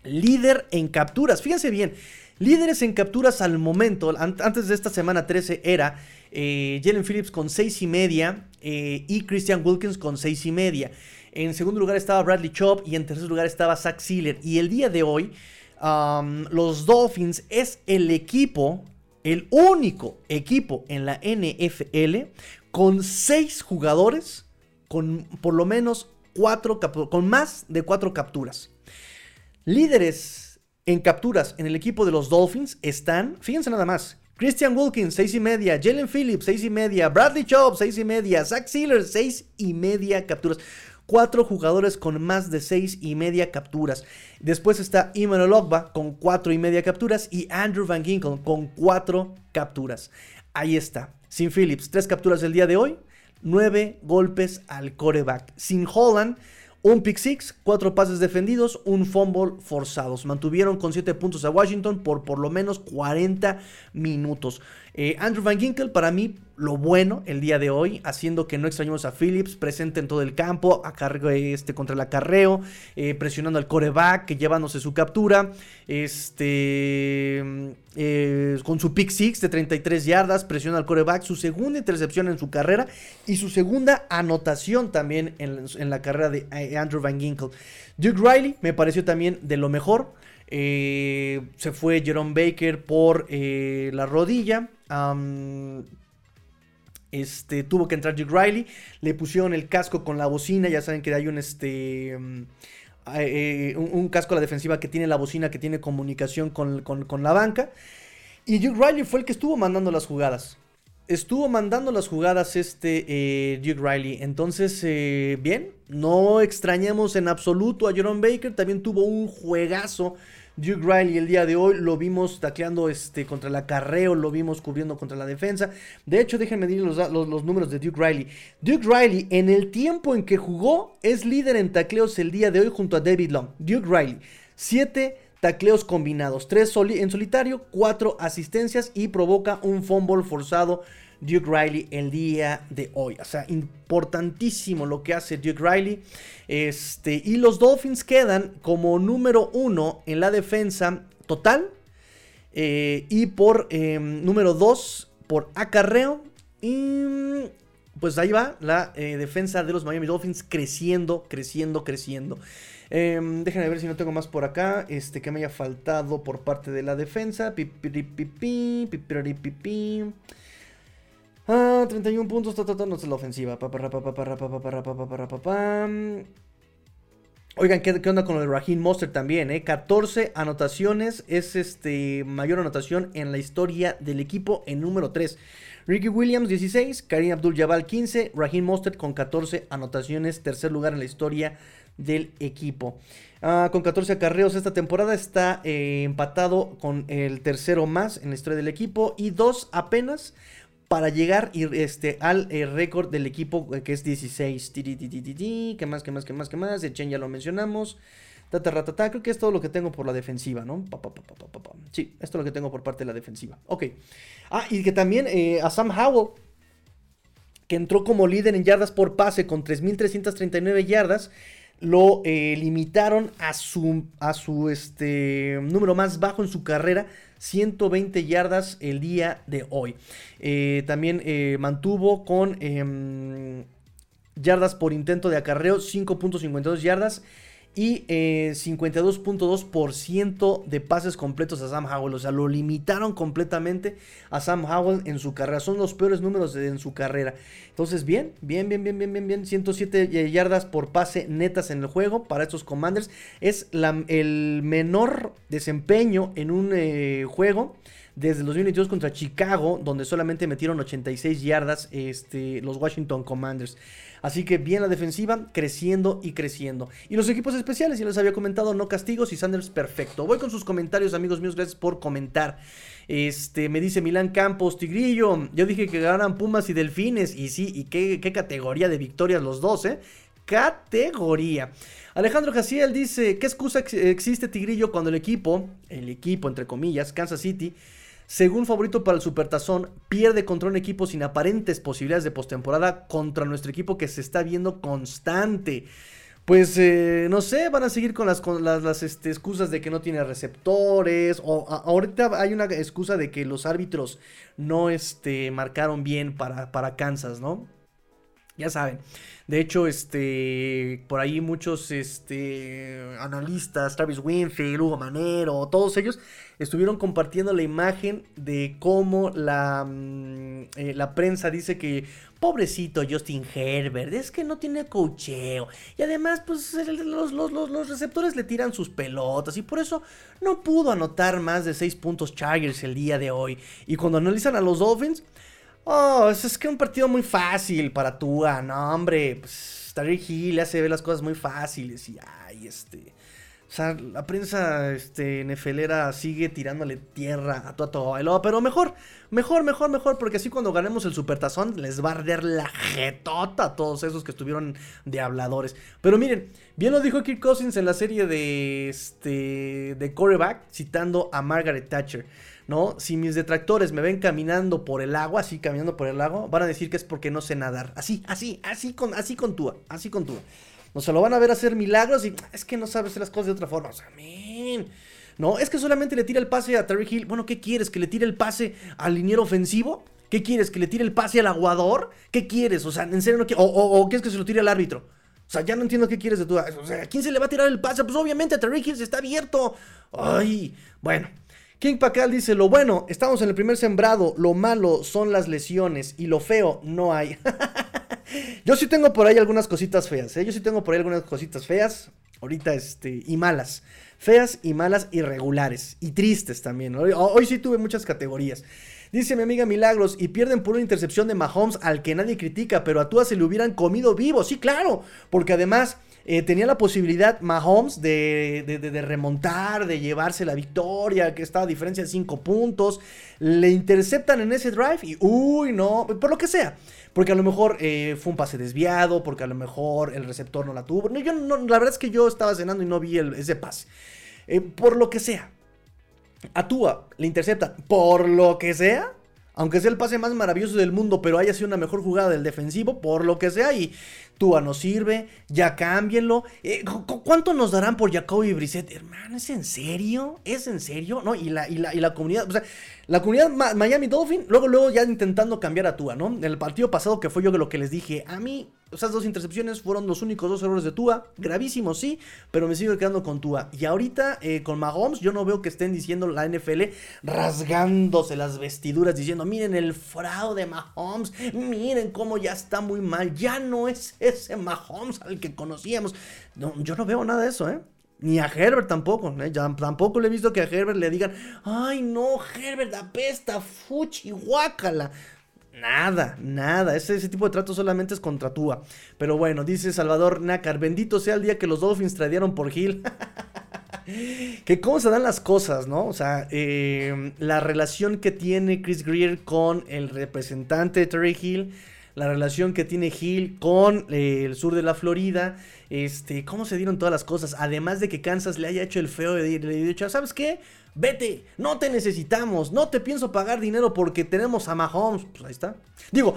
líder en capturas. Fíjense bien, líderes en capturas al momento, antes de esta semana 13 era eh, Jalen Phillips con 6 y media eh, y Christian Wilkins con 6 y media. En segundo lugar estaba Bradley Chop y en tercer lugar estaba Zach Sealer. Y el día de hoy, los Dolphins es el equipo, el único equipo en la NFL con 6 jugadores con por lo menos 4 con más de 4 capturas. Líderes en capturas en el equipo de los Dolphins están, fíjense nada más, Christian Wilkins, 6 y media, Jalen Phillips, 6 y media, Bradley Chubb, 6 y media, Zach Sealer, 6 y media capturas. Cuatro jugadores con más de 6 y media capturas. Después está Iman Ogba con 4 y media capturas y Andrew Van Ginkle con 4 capturas. Ahí está. Sin Phillips, 3 capturas el día de hoy, 9 golpes al coreback. Sin Holland, un pick six, cuatro pases defendidos, un fumble forzados. Mantuvieron con 7 puntos a Washington por por lo menos 40 minutos. Eh, Andrew Van Ginkel, para mí, lo bueno el día de hoy, haciendo que no extrañemos a Phillips, presente en todo el campo, a cargo este, contra el acarreo, eh, presionando al coreback, llevándose su captura, este, eh, con su pick six de 33 yardas, presiona al coreback, su segunda intercepción en su carrera y su segunda anotación también en, la carrera de Andrew Van Ginkel. Duke Riley me pareció también de lo mejor. se fue Jerome Baker por la rodilla este, tuvo que entrar Duke Riley. Le pusieron el casco con la bocina. Ya saben que hay un este. Eh, un, casco a la defensiva que tiene la bocina, que tiene comunicación con, la banca. Y Duke Riley fue el que estuvo mandando las jugadas. Estuvo mandando las jugadas este eh, Duke Riley. Entonces, eh, bien, no extrañamos en absoluto a Jerome Baker. También tuvo un juegazo Duke Riley el día de hoy lo vimos tacleando este, contra el acarreo, lo vimos cubriendo contra la defensa. De hecho, déjenme decir los, los, números de Duke Riley. Duke Riley, en el tiempo en que jugó, es líder en tacleos el día de hoy junto a David Long. Duke Riley, 7 tacleos combinados, 3 en solitario, 4 asistencias y provoca un fumble forzado Duke Riley el día de hoy. O sea, importantísimo lo que hace Duke Riley. Este, y los Dolphins quedan como número uno en la defensa total. Eh, y por em, número dos por acarreo. Y pues ahí va la eh, defensa de los Miami Dolphins creciendo, creciendo, creciendo. Em, déjenme ver si no tengo más por acá. Este que me haya faltado por parte de la defensa. Ah, 31 puntos, no es la ofensiva. Oigan, ¿qué, ¿qué, onda con el Raheem Monster también? Eh? 14 anotaciones, es este mayor anotación en la historia del equipo en número 3. Ricky Williams 16, Karim Abdul-Jabal 15, Raheem Mostert con 14 anotaciones, tercer lugar en la historia del equipo. Ah, con 14 acarreos esta temporada está eh, empatado con el tercero más en la historia del equipo y dos apenas para llegar este, al eh, récord del equipo eh, que es 16. ¿Qué más, qué más, qué más, qué más? El Chen ya lo mencionamos. Creo que es todo lo que tengo por la defensiva, ¿no? sí, esto es lo que tengo por parte de la defensiva. Ok. Ah, y que también eh, a Sam Howell, que entró como líder en yardas por pase con 3.339 yardas, lo limitaron a su, a su este, número más bajo en su carrera 120 yardas el día de hoy. Eh, también eh, mantuvo con em, yardas por intento de acarreo 5.52 yardas. Y 52.2% eh, de pases completos a Sam Howell. O sea, lo limitaron completamente a Sam Howell en su carrera. Son los peores números en su carrera. Entonces, bien, bien, bien, bien, bien, bien, bien. 107 yardas por pase netas en el juego para estos Commanders. Es el menor desempeño en un eh, juego desde los 2022 contra Chicago, donde solamente metieron 86 yardas este, los Washington Commanders. Así que bien la defensiva, creciendo y creciendo. Y los equipos especiales, ya les había comentado, no castigos y Sanders perfecto. Voy con sus comentarios, amigos míos, gracias por comentar. Este, me dice Milán Campos, Tigrillo, yo dije que ganan Pumas y Delfines, y sí, y qué, qué categoría de victorias los dos, ¿eh? Categoría. Alejandro Jaciel dice, ¿qué excusa existe Tigrillo cuando el equipo, el equipo entre comillas, Kansas City, según favorito para el Supertazón, pierde contra un equipo sin aparentes posibilidades de postemporada contra nuestro equipo que se está viendo constante. Pues eh, no sé, van a seguir con las, las, este, excusas de que no tiene receptores. O ahorita hay una excusa de que los árbitros no este, marcaron bien para, para Kansas, ¿no? Ya saben. De hecho, este, por ahí muchos este, analistas, Travis Winfield, Hugo Manero, todos ellos estuvieron compartiendo la imagen de cómo la, mm, eh, la prensa dice que pobrecito Justin Herbert, es que no tiene cocheo. Y además, pues los, los, receptores le tiran sus pelotas y por eso no pudo anotar más de 6 puntos Chargers el día de hoy. Y cuando analizan a los Dolphins Oh, es que un partido muy fácil para Tua, no, hombre. Pues Terry Hill hace ver las cosas muy fáciles y, ay, este. O sea, la prensa este, nefelera sigue tirándole tierra a Tua Pero mejor, mejor, mejor, mejor, porque así cuando ganemos el supertazón les va a arder la jetota a todos esos que estuvieron de habladores. Pero miren, bien lo dijo Kirk Cousins en la serie de, este, de Coreback, citando a Margaret Thatcher. ¿No? Si mis detractores me ven caminando por el agua, así caminando por el lago, van a decir que es porque no sé nadar. Así, así, así con, así con Tua, así con Tua. No se lo van a ver hacer milagros y es que no sabes hacer las cosas de otra forma. O sea, No, es que solamente le tira el pase a Terry Hill. Bueno, ¿qué quieres? ¿Que le tire el pase al liniero ofensivo? ¿Qué quieres? ¿Que le tire el pase al aguador? ¿Qué quieres? O sea, en serio no quieres. O, o, quieres que se lo tire al árbitro. O sea, ya no entiendo qué quieres de Tua. O sea, ¿a quién se le va a tirar el pase? Pues obviamente a Terry Hill se está abierto. Ay, bueno. King Pacal dice, lo bueno, estamos en el primer sembrado, lo malo son las lesiones y lo feo no hay. Yo sí tengo por ahí algunas cositas feas, ¿eh? Yo sí tengo por ahí algunas cositas feas, ahorita este, y malas. Feas y malas, irregulares y tristes también. Hoy, sí tuve muchas categorías. Dice mi amiga Milagros, y pierden por una intercepción de Mahomes al que nadie critica, pero a Tua se le hubieran comido vivo. Sí, claro, porque además eh, tenía la posibilidad Mahomes de, de, remontar, de llevarse la victoria, que estaba a diferencia de 5 puntos. Le interceptan en ese drive y, uy, no, por lo que sea. Porque a lo mejor eh, fue un pase desviado, porque a lo mejor el receptor no la tuvo. yo no, la verdad es que yo estaba cenando y no vi ese pase. Eh, por lo que sea. A Tua le interceptan por lo que sea aunque sea el pase más maravilloso del mundo, pero haya sido una mejor jugada del defensivo, por lo que sea, y Tua no sirve, ya cámbienlo. Eh, ¿Cuánto nos darán por Jacoby Brissett? Hermano, ¿es en serio? ¿Es en serio? ¿No? Y la, y la, y la comunidad, o sea, la comunidad Miami Dolphin, luego, luego ya intentando cambiar a Tua, ¿no? El partido pasado que fue yo lo que les dije, a mí esas dos intercepciones fueron los únicos dos errores de Tua, gravísimos sí, pero me sigo quedando con Tua. Y ahorita eh, con Mahomes yo no veo que estén diciendo la NFL rasgándose las vestiduras diciendo, miren el fraude de Mahomes, miren cómo ya está muy mal, ya no es ese Mahomes al que conocíamos. No, yo no veo nada de eso, ¿eh? Ni a Herbert tampoco, ¿eh? tampoco le he visto que a Herbert le digan, ay no, Herbert apesta, fuchi, guácala. Nada, nada. Ese, tipo de trato solamente es contra Tua. Pero bueno, dice Salvador Nácar, bendito sea el día que los Dolphins tradearon por Hill. que cómo se dan las cosas, ¿no? O sea, eh, la relación que tiene Chris Greer con el representante Terry Hill la relación que tiene Hill con eh, el sur de la Florida, este, cómo se dieron todas las cosas, además de que Kansas le haya hecho el feo de, le dicho, ¿sabes qué? Vete, no te necesitamos, no te pienso pagar dinero porque tenemos a Mahomes. Pues ahí está. Digo,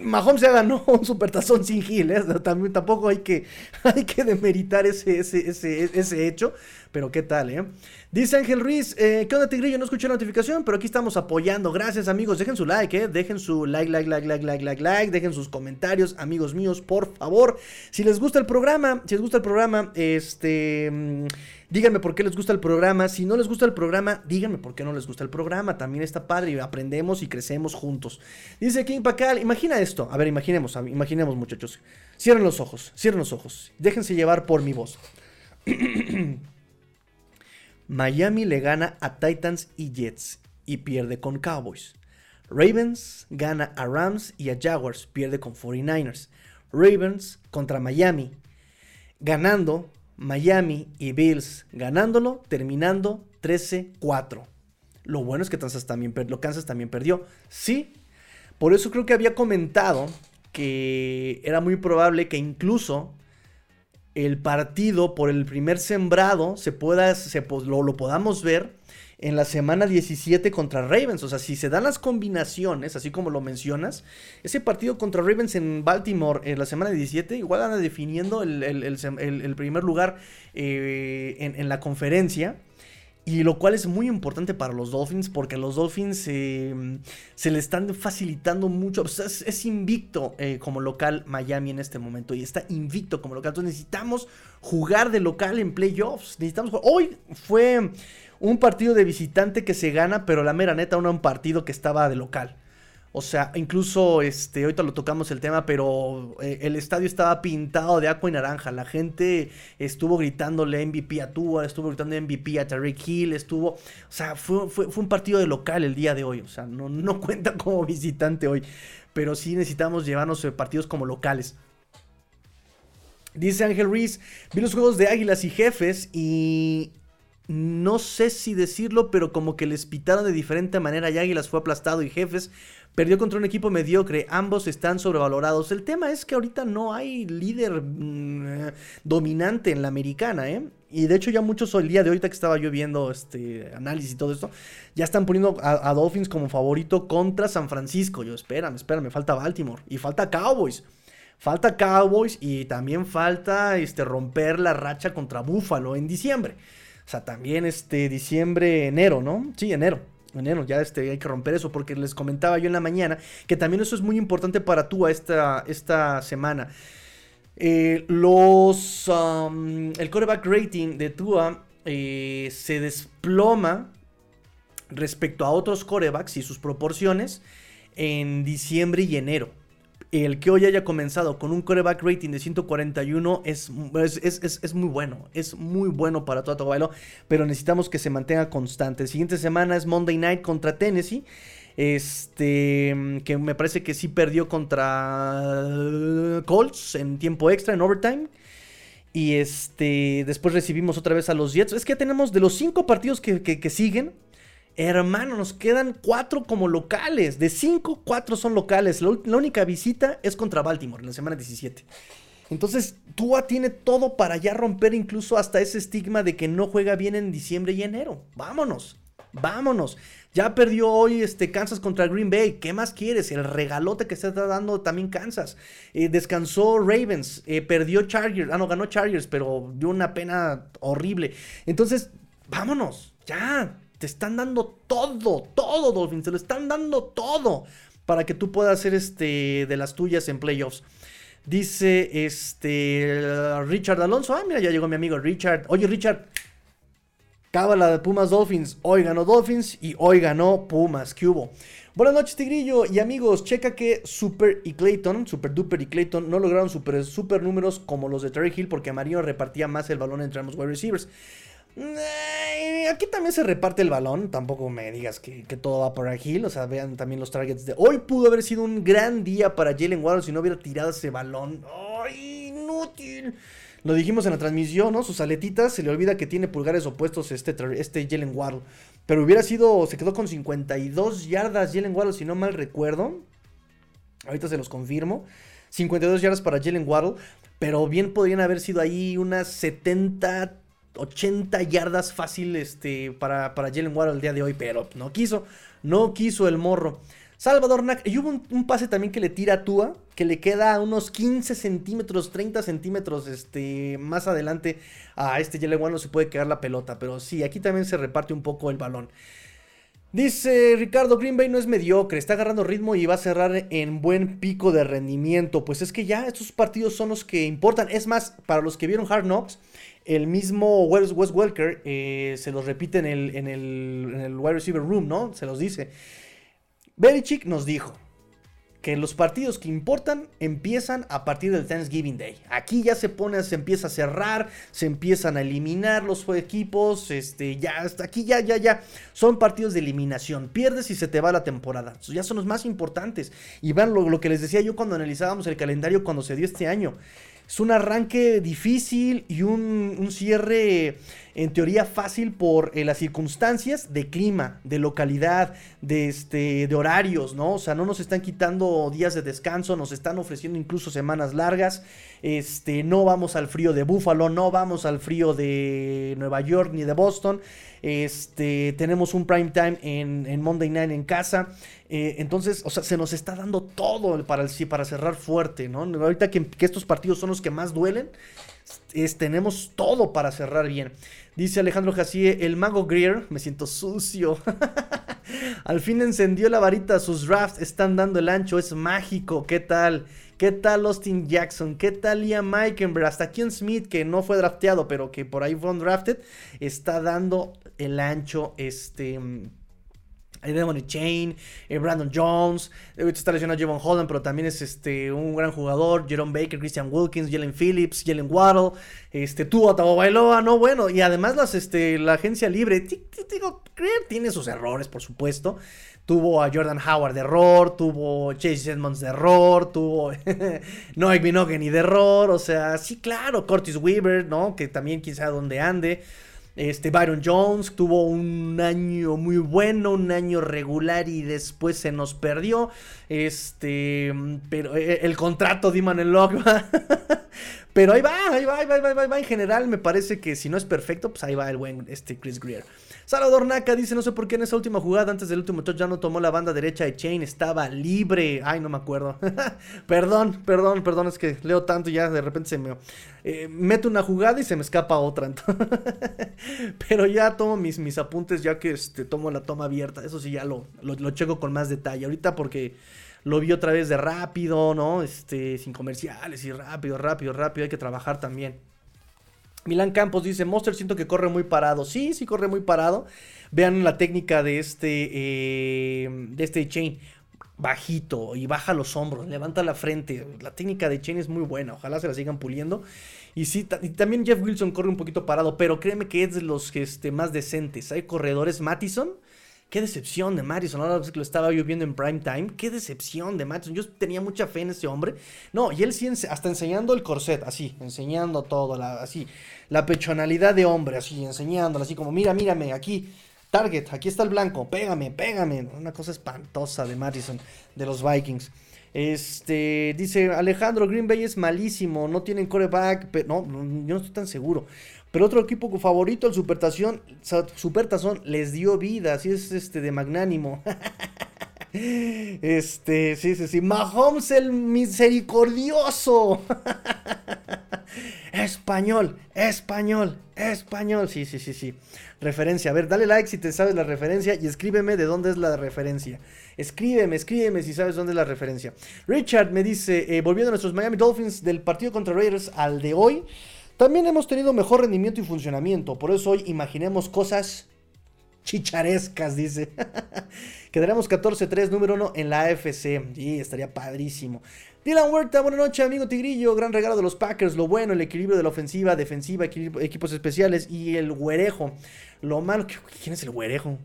Mahomes ya ganó un supertazón sin Gil, ¿eh? También, tampoco hay que, hay que demeritar ese, ese, ese, ese hecho. Pero qué tal, ¿eh? Dice Ángel Ruiz, eh, ¿qué onda Tigrillo? No escuché la notificación, pero aquí estamos apoyando. Gracias amigos, dejen su like, ¿eh? Dejen su like, like, like, like, like, like, like. Dejen sus comentarios, amigos míos, por favor. Si les gusta el programa, si les gusta el programa, este... Mm, díganme por qué les gusta el programa. Si no les gusta el programa, díganme por qué no les gusta el programa. También está padre y aprendemos y crecemos juntos. Dice King Pacal, imagina esto. A ver, imaginemos, imaginemos muchachos. Cierren los ojos, cierren los ojos. Déjense llevar por mi voz. Miami le gana a Titans y Jets y pierde con Cowboys. Ravens gana a Rams y a Jaguars, pierde con 49ers. Ravens contra Miami, ganando Miami y Bills, ganándolo, terminando 13-4. Lo bueno es que Kansas también, también perdió. Sí, por eso creo que había comentado que era muy probable que incluso el partido por el primer sembrado se pueda, se, lo, lo, podamos ver en la semana 17 contra Ravens. O sea, si se dan las combinaciones, así como lo mencionas, ese partido contra Ravens en Baltimore en la semana 17 igual anda definiendo el, primer lugar eh, en, en la conferencia. Y lo cual es muy importante para los Dolphins porque los Dolphins eh, se le están facilitando mucho. es, invicto eh, como local Miami en este momento y está invicto como local. Entonces necesitamos jugar de local en playoffs. Necesitamos Hoy fue un partido de visitante que se gana, pero la mera neta, un partido que estaba de local. O sea, incluso, este, ahorita lo tocamos el tema, pero eh, el estadio estaba pintado de agua y naranja. La gente estuvo gritándole MVP a Tua, estuvo gritando MVP a Tariq Hill, estuvo... O sea, fue, fue, un partido de local el día de hoy. O sea, no, no cuenta como visitante hoy. Pero sí necesitamos llevarnos eh, partidos como locales. Dice Ángel Reese, vi los juegos de Águilas y Jefes y no sé si decirlo, pero como que les pitaron de diferente manera y Águilas fue aplastado y Jefes Perdió contra un equipo mediocre, ambos están sobrevalorados. El tema es que ahorita no hay líder mm, dominante en la americana, ¿eh? Y de hecho ya muchos el día de ahorita que estaba yo viendo este análisis y todo esto, ya están poniendo a, Dolphins como favorito contra San Francisco. Yo, espérame, espérame, falta Baltimore y falta Cowboys. Falta Cowboys y también falta este, romper la racha contra Buffalo en diciembre. O sea, también este diciembre, enero, ¿no? Sí, enero enero, ya este, hay que romper eso, porque les comentaba yo en la mañana que también eso es muy importante para Tua esta, esta semana. Eh, los, um, el coreback rating de Tua eh, se desploma respecto a otros corebacks y sus proporciones en diciembre y enero el que hoy haya comenzado con un coreback rating de 141 es, es, muy bueno. Es muy bueno para Tua Tagovailoa, pero necesitamos que se mantenga constante. La siguiente semana es Monday Night contra Tennessee. Este, que me parece que sí perdió contra Colts en tiempo extra, en overtime. Y este, después recibimos otra vez a los Jets. Es que tenemos de los cinco partidos que siguen, Hermano, nos quedan cuatro como locales. De cinco, cuatro son locales. La, única visita es contra Baltimore en la semana 17. Entonces, Tua tiene todo para ya romper incluso hasta ese estigma de que no juega bien en diciembre y enero. Vámonos, vámonos. Ya perdió hoy este Kansas contra Green Bay. ¿Qué más quieres? El regalote que se está dando también Kansas. Eh, descansó Ravens. Eh, perdió Chargers. Ah, no, ganó Chargers, pero dio una pena horrible. Entonces, vámonos. Ya. Te están dando todo, todo, Dolphins. Te lo están dando todo para que tú puedas hacer este, de las tuyas en playoffs. Dice este Richard Alonso. Ah, mira, ya llegó mi amigo Richard. Oye, Richard. Cábala de Pumas Dolphins. Hoy ganó Dolphins y hoy ganó Pumas. ¿Qué hubo? Buenas noches, Tigrillo. Y amigos, checa que Super y Clayton, Super Duper y Clayton, no lograron super, super números como los de Terry Hill porque Amarillo repartía más el balón entre ambos wide receivers. Aquí también se reparte el balón. Tampoco me digas que, todo va por aquí. O sea, vean también los targets de. Hoy pudo haber sido un gran día para Jalen Waddle si no hubiera tirado ese balón. ¡Ay, inútil! Lo dijimos en la transmisión, ¿no? Sus aletitas se le olvida que tiene pulgares opuestos este, este Jalen Waddle. Pero hubiera sido. Se quedó con 52 yardas Jalen Waddle, si no mal recuerdo. Ahorita se los confirmo. 52 yardas para Jalen Waddle. Pero bien podrían haber sido ahí unas 70 80 yardas fácil este, para, para Jalen Waddle el día de hoy, pero no quiso, no quiso el morro. Salvador Nack, y hubo un, pase también que le tira a Tua, que le queda unos 15 centímetros, 30 centímetros este, más adelante a este Jalen Waddle no se puede quedar la pelota, pero sí, aquí también se reparte un poco el balón. Dice Ricardo, Green Bay no es mediocre, está agarrando ritmo y va a cerrar en buen pico de rendimiento. Pues es que ya estos partidos son los que importan. Es más, para los que vieron Hard Knocks, el mismo Wes, Welker eh, se los repite en el, en, el, en el wide receiver room, ¿no? Se los dice. Belichick nos dijo, que los partidos que importan empiezan a partir del Thanksgiving Day. Aquí ya se pone, se empieza a cerrar, se empiezan a eliminar los equipos, este, ya hasta aquí ya, ya, ya. Son partidos de eliminación. Pierdes y se te va la temporada. Ya son los más importantes. Y vean lo, lo que les decía yo cuando analizábamos el calendario cuando se dio este año. Es un arranque difícil y un, cierre en teoría fácil por eh, las circunstancias de clima, de localidad, de, este, de horarios, ¿no? O sea, no nos están quitando días de descanso, nos están ofreciendo incluso semanas largas. Este, no vamos al frío de Buffalo, no vamos al frío de Nueva York ni de Boston. Este, tenemos un prime time en, en Monday Night en casa. Eh, entonces, o sea, se nos está dando todo para, el, para cerrar fuerte, ¿no? Ahorita que, estos partidos son los que más duelen, es, tenemos todo para cerrar bien. Dice Alejandro Jacie, el mago Greer, me siento sucio. Al fin encendió la varita, sus drafts están dando el ancho, es mágico, ¿qué tal? ¿Qué tal Austin Jackson? ¿Qué tal Liam Meikenberg? Hasta Ken Smith, que no fue drafteado, pero que por ahí fue drafted, está dando el ancho, este Demony Chain, eh, Brandon Jones, ahorita está lesionado Javon Holland, pero también es este, un gran jugador, Jerome Baker, Christian Wilkins, Jalen Phillips, Jalen Waddle, este, Tua Bailoa, no, bueno, y además las, este, la agencia libre, digo, tiene sus errores, por supuesto, tuvo a Jordan Howard de error, tuvo Chase Edmonds de error, tuvo Noah Minogany de error, o sea, sí, claro, Curtis Weaver, ¿no? Que también quizá donde ande. Este Byron Jones tuvo un año muy bueno, un año regular y después se nos perdió. Este, pero eh, el contrato de Iman pero ahí va, ahí va, ahí va, ahí va, ahí va. En general me parece que si no es perfecto, pues ahí va el buen este Chris Greer. Salvador Naka dice, no sé por qué en esa última jugada, antes del último ya no tomó la banda derecha de Chain, estaba libre. Ay, no me acuerdo. perdón, perdón, perdón, es que leo tanto y ya de repente se me... Eh, meto una jugada y se me escapa otra. Pero ya tomo mis, mis apuntes ya que este, tomo la toma abierta. Eso sí, ya lo, lo, lo checo con más detalle. Ahorita porque lo vi otra vez de rápido, ¿no? Este, sin comerciales y rápido, rápido, rápido. Hay que trabajar también. Milán Campos dice, Monster siento que corre muy parado. Sí, sí corre muy parado. Vean la técnica de este, eh, de este Chain. Bajito y baja los hombros, levanta la frente. La técnica de Chain es muy buena. Ojalá se la sigan puliendo. Y sí, también Jeff Wilson corre un poquito parado, pero créeme que es de los este, más decentes. Hay corredores, Mattison Qué decepción de Madison. Ahora que lo estaba yo viendo en prime time. Qué decepción de Madison. Yo tenía mucha fe en ese hombre. No, y él sí, hasta enseñando el corset, así, enseñando todo, así. La pechonalidad de hombre, así, enseñándolo, así como, mira, mírame, aquí. Target, aquí está el blanco, pégame, pégame. Una cosa espantosa de Madison, de los Vikings. Este, dice Alejandro, Green Bay es malísimo, no tienen coreback. no, yo no estoy tan seguro. Pero otro equipo favorito, el Supertazón, Supertazón, les dio vida, así es este de magnánimo. Este, sí, sí, sí. Mahomes el misericordioso. español, español, español. Sí, sí, sí, sí. Referencia. A ver, dale like si te sabes la referencia y escríbeme de dónde es la referencia. Escríbeme, escríbeme si sabes dónde es la referencia. Richard me dice, eh, volviendo a nuestros Miami Dolphins del partido contra Raiders al de hoy. También hemos tenido mejor rendimiento y funcionamiento, por eso hoy imaginemos cosas chicharescas, dice. Quedaremos 14-3, número 1 en la AFC. Sí, estaría padrísimo. Dylan Huerta, buenas noches, amigo Tigrillo. Gran regalo de los Packers. Lo bueno, el equilibrio de la ofensiva, defensiva, equipos especiales y el güerejo. Lo malo, ¿quién es el güerejo?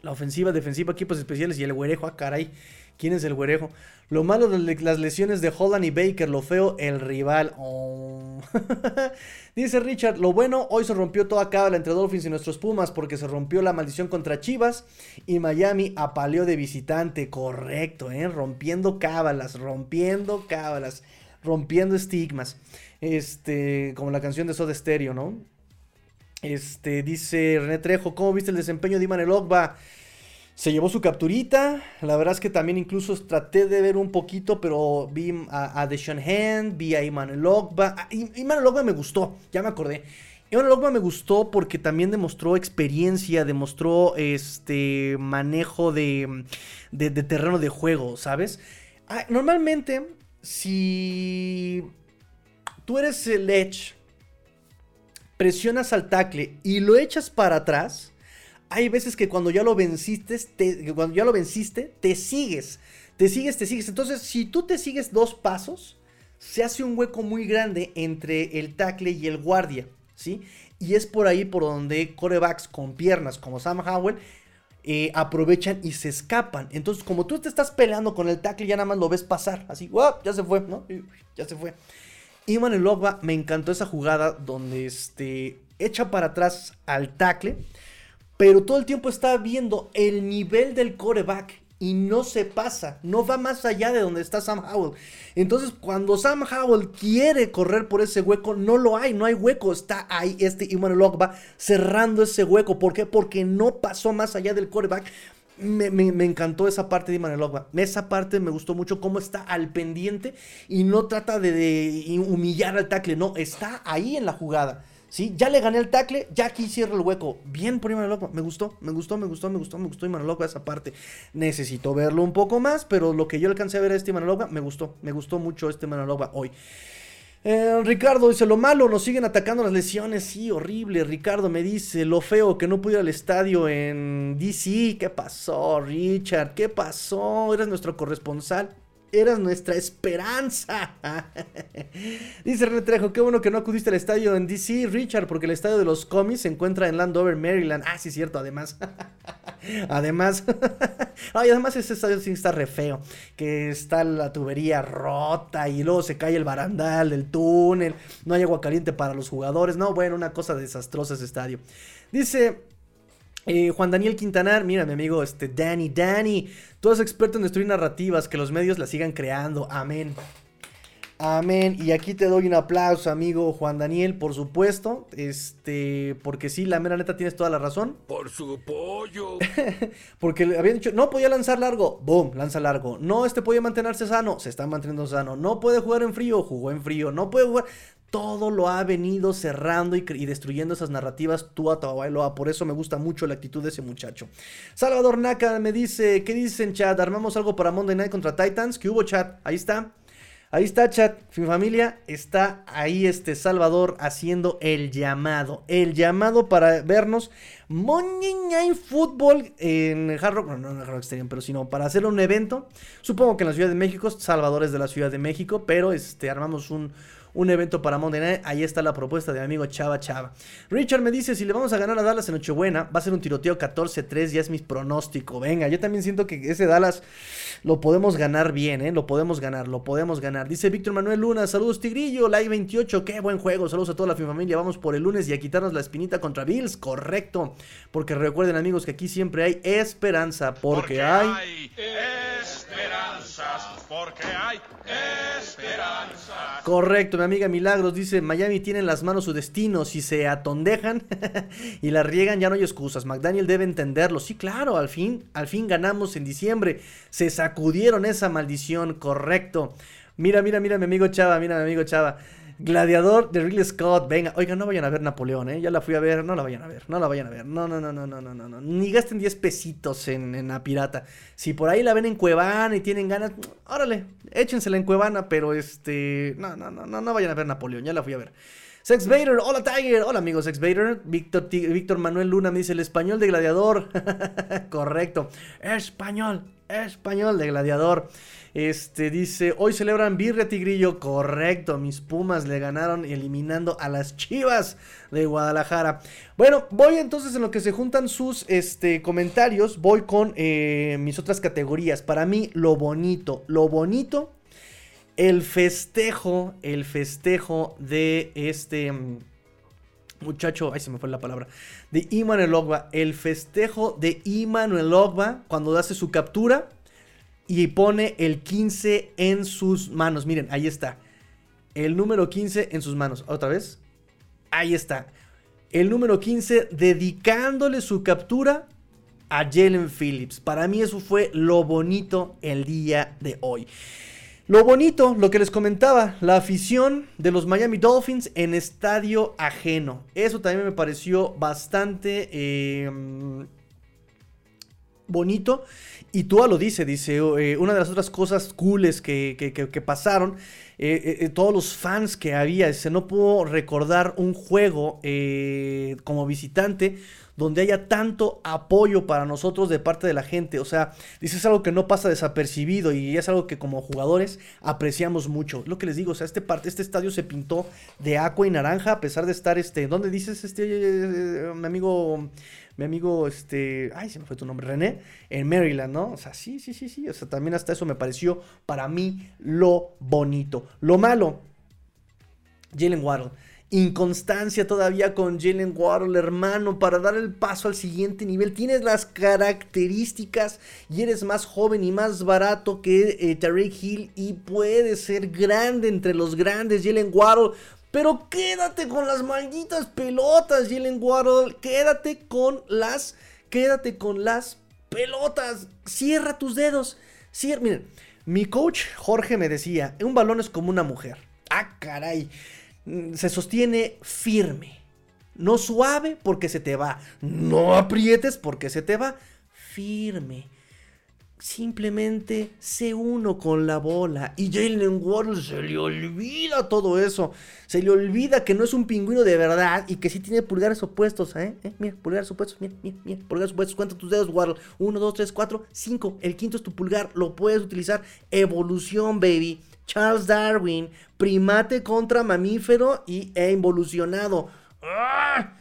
La ofensiva, defensiva, equipos especiales y el güerejo. Ah, caray. ¿Quién es el güerejo? Lo malo de las lesiones de Holland y Baker, lo feo, el rival. Oh. Dice Richard, lo bueno, hoy se rompió toda cábala entre Dolphins y nuestros Pumas porque se rompió la maldición contra Chivas y Miami apaleó de visitante. Correcto, ¿eh? Rompiendo cábalas, rompiendo cábalas, rompiendo estigmas. Este, como la canción de Soda Stereo, ¿no? Este, dice René Trejo, ¿cómo viste el desempeño de Iman Elogba? Se llevó su capturita. La verdad es que también incluso traté de ver un poquito, pero vi a, a Deshaun Hand, vi a Iman Elogba. Ah, Iman Elogba me gustó, ya me acordé. Iman Elogba me gustó porque también demostró experiencia, demostró este manejo de, de, terreno de juego, ¿sabes? Ah, normalmente, si tú eres el Edge, presionas al tackle y lo echas para atrás, hay veces que cuando ya lo venciste, te, cuando ya lo venciste, te sigues, te sigues, te sigues. Entonces, si tú te sigues dos pasos, se hace un hueco muy grande entre el tackle y el guardia, ¿sí? Y es por ahí por donde corebacks con piernas como Sam Howell eh, aprovechan y se escapan. Entonces, como tú te estás peleando con el tackle, ya nada más lo ves pasar, así, ya se fue, ¿no? Ya se fue. Iman el me encantó esa jugada donde este, echa para atrás al tackle, pero todo el tiempo está viendo el nivel del coreback y no se pasa, no va más allá de donde está Sam Howell. Entonces, cuando Sam Howell quiere correr por ese hueco, no lo hay, no hay hueco, está ahí este Iman va cerrando ese hueco. ¿Por qué? Porque no pasó más allá del coreback. Me, encantó esa parte de Iman Esa parte me gustó mucho cómo está al pendiente y no trata de, humillar al tackle, no, está ahí en la jugada. ¿Sí? Ya le gané el tackle, ya aquí cierro el hueco. Bien por Iman Me gustó, me gustó, me gustó, me gustó, me gustó Iman esa parte. Necesito verlo un poco más, pero lo que yo alcancé a ver a este Iman me gustó. Me gustó mucho este Iman hoy. Eh, Ricardo dice, lo malo, nos siguen atacando las lesiones. Sí, horrible. Ricardo me dice, lo feo que no pude ir al estadio en DC. ¿Qué pasó, Richard? ¿Qué pasó? Eres nuestro corresponsal. Eras nuestra esperanza. Dice René Trejo, qué bueno que no acudiste al estadio en DC, Richard, porque el estadio de los cómics se encuentra en Landover, Maryland. Ah, sí, cierto, además. además. Ay, además ese estadio sí está re feo. Que está la tubería rota y luego se cae el barandal del túnel. No hay agua caliente para los jugadores. No, bueno, una cosa desastrosa ese estadio. Dice eh, Juan Daniel Quintanar, mira mi amigo, este Danny, Danny, tú eres experto en destruir narrativas, que los medios las sigan creando, amén. Amén. Y aquí te doy un aplauso, amigo Juan Daniel, por supuesto. Este, porque sí, la mera neta tienes toda la razón. Por su pollo. porque habían dicho, no podía lanzar largo. Boom, lanza largo. No, este podía mantenerse sano. Se está manteniendo sano. No puede jugar en frío. Jugó en frío. No puede jugar todo lo ha venido cerrando y, destruyendo esas narrativas tú a Tagovailoa. Por eso me gusta mucho la actitud de ese muchacho. Salvador Naka me dice, ¿qué dicen chat? ¿Armamos algo para Monday Night contra Titans? ¿Qué hubo chat? Ahí está. Ahí está chat, mi familia, está ahí este Salvador haciendo el llamado, el llamado para vernos Monday Night Football en Hard Rock, no, no en Hard Rock Stadium, pero sino para hacer un evento, supongo que en la Ciudad de México, Salvador es de la Ciudad de México, pero este armamos un, un evento para Monday Night. Ahí está la propuesta de mi amigo Chava Chava. Richard me dice, si le vamos a ganar a Dallas en Nochebuena, va a ser un tiroteo 14-3, ya es mi pronóstico. Venga, yo también siento que ese Dallas lo podemos ganar bien, ¿eh? Lo podemos ganar, lo podemos ganar. Dice Víctor Manuel Luna, saludos Tigrillo, Live 28, qué buen juego, saludos a toda la familia, vamos por el lunes y a quitarnos la espinita contra Bills, correcto. Porque recuerden amigos que aquí siempre hay esperanza, porque, hay... esperanzas, porque hay esperanzas. Correcto, mi amiga Milagros dice, Miami tiene en las manos su destino, si se atondejan y la riegan ya no hay excusas, McDaniel debe entenderlo, sí claro, al fin, al fin ganamos en diciembre, se sacudieron esa maldición, correcto. Mira, mira, mira mi amigo Chava, mira mi amigo Chava. Gladiador de Ridley Scott. Venga, oiga, no vayan a ver Napoleón, ¿eh? Ya la fui a ver, no la vayan a ver, no la vayan a ver. No, no, no, no, no, no, no. Ni gasten 10 pesitos en, en la pirata. Si por ahí la ven en Cuevana y tienen ganas, órale, échensela en Cuevana, pero este. No, no, no, no, no vayan a ver Napoleón, ya la fui a ver. Sex Vader, hola Tiger, hola amigos Sex Vader. Víctor, Manuel Luna me dice el español de gladiador. Correcto, español, español de gladiador. Este dice, hoy celebran Birria Tigrillo. Correcto, mis Pumas le ganaron eliminando a las Chivas de Guadalajara. Bueno, voy entonces en lo que se juntan sus este, comentarios. Voy con eh, mis otras categorías. Para mí, lo bonito, lo bonito, el festejo, el festejo de este mm, muchacho, ay se me fue la palabra, de Imanuel Ogba, el festejo de Imanuel Ogba cuando hace su captura y pone el 15 en sus manos. Miren, ahí está. El número 15 en sus manos. Otra vez. Ahí está. el número 15 dedicándole su captura a Jalen Phillips. Para mí eso fue lo bonito el día de hoy. Lo bonito, lo que les comentaba, la afición de los Miami Dolphins en estadio ajeno. Eso también me pareció bastante eh, bonito. Y Tua lo dice, dice, eh, una de las otras cosas cooles que, que, pasaron, eh, todos los fans que había, se no pudo recordar un juego como visitante donde haya tanto apoyo para nosotros de parte de la gente. O sea, dice es algo que no pasa desapercibido y es algo que como jugadores apreciamos mucho. Lo que les digo, o sea, este, parte, este estadio se pintó de agua y naranja a pesar de estar, este, ¿dónde dices, este, eh, mi amigo, mi amigo, este, ay, se me fue tu nombre, René, en Maryland, ¿no? O sea, sí, sí, sí, sí, o sea, también hasta eso me pareció para mí lo bonito. Lo malo, Jalen Waddle. Inconstancia todavía con Jalen Waddle, hermano, para dar el paso al siguiente nivel. Tienes las características y eres más joven y más barato que eh, Tariq Hill y puedes ser grande entre los grandes, Jalen Waddle. Pero quédate con las malditas pelotas, Jalen Waddle. Quédate con las, quédate con las pelotas. Cierra tus dedos. Cierra, miren, mi coach Jorge me decía, un balón es como una mujer. Ah, caray. Mm, se sostiene firme. No suave porque se te va. No aprietes porque se te va. Firme. Simplemente sé uno con la bola. Y Jalen Waddle se le olvida todo eso. Se le olvida que no es un pingüino de verdad y que sí tiene pulgares opuestos. ¿eh? ¿Eh? Mira, pulgares opuestos. Mira, mira, mira. Pulgares opuestos. Cuenta tus dedos, Waddle. Uno, dos, tres, cuatro, cinco. El quinto es tu pulgar. Lo puedes utilizar. Evolución, baby. Charles Darwin, primate contra mamífero y, e involucionado. ¡Ah!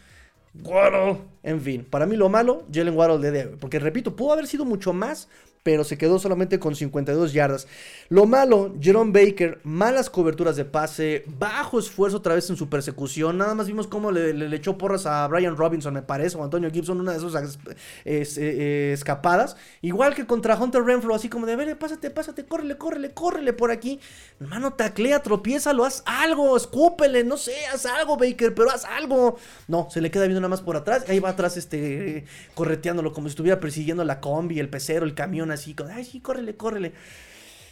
En fin, para mí lo malo, Jalen Waddle de porque repito, pudo haber sido mucho más, pero se quedó solamente con 52 yardas. Lo malo, Jerome Baker, malas coberturas de pase, bajo esfuerzo otra vez en su persecución. Nada más vimos cómo le, echó porras a Brian Robinson, me parece, o Antonio Gibson, una de esas eh, eh, escapadas. Igual que contra Hunter Renfro, así como de, ver, pásate, pásate, córrele, córrele, córrele por aquí. Hermano, taclea, tropieza, lo haz algo, escúpele, no sé, haz algo, Baker, pero haz algo. No, se le queda viendo nada más por atrás. Ahí va atrás, este, correteándolo como si estuviera persiguiendo la combi, el pecero, el camión así, ay, sí, córrele, córrele.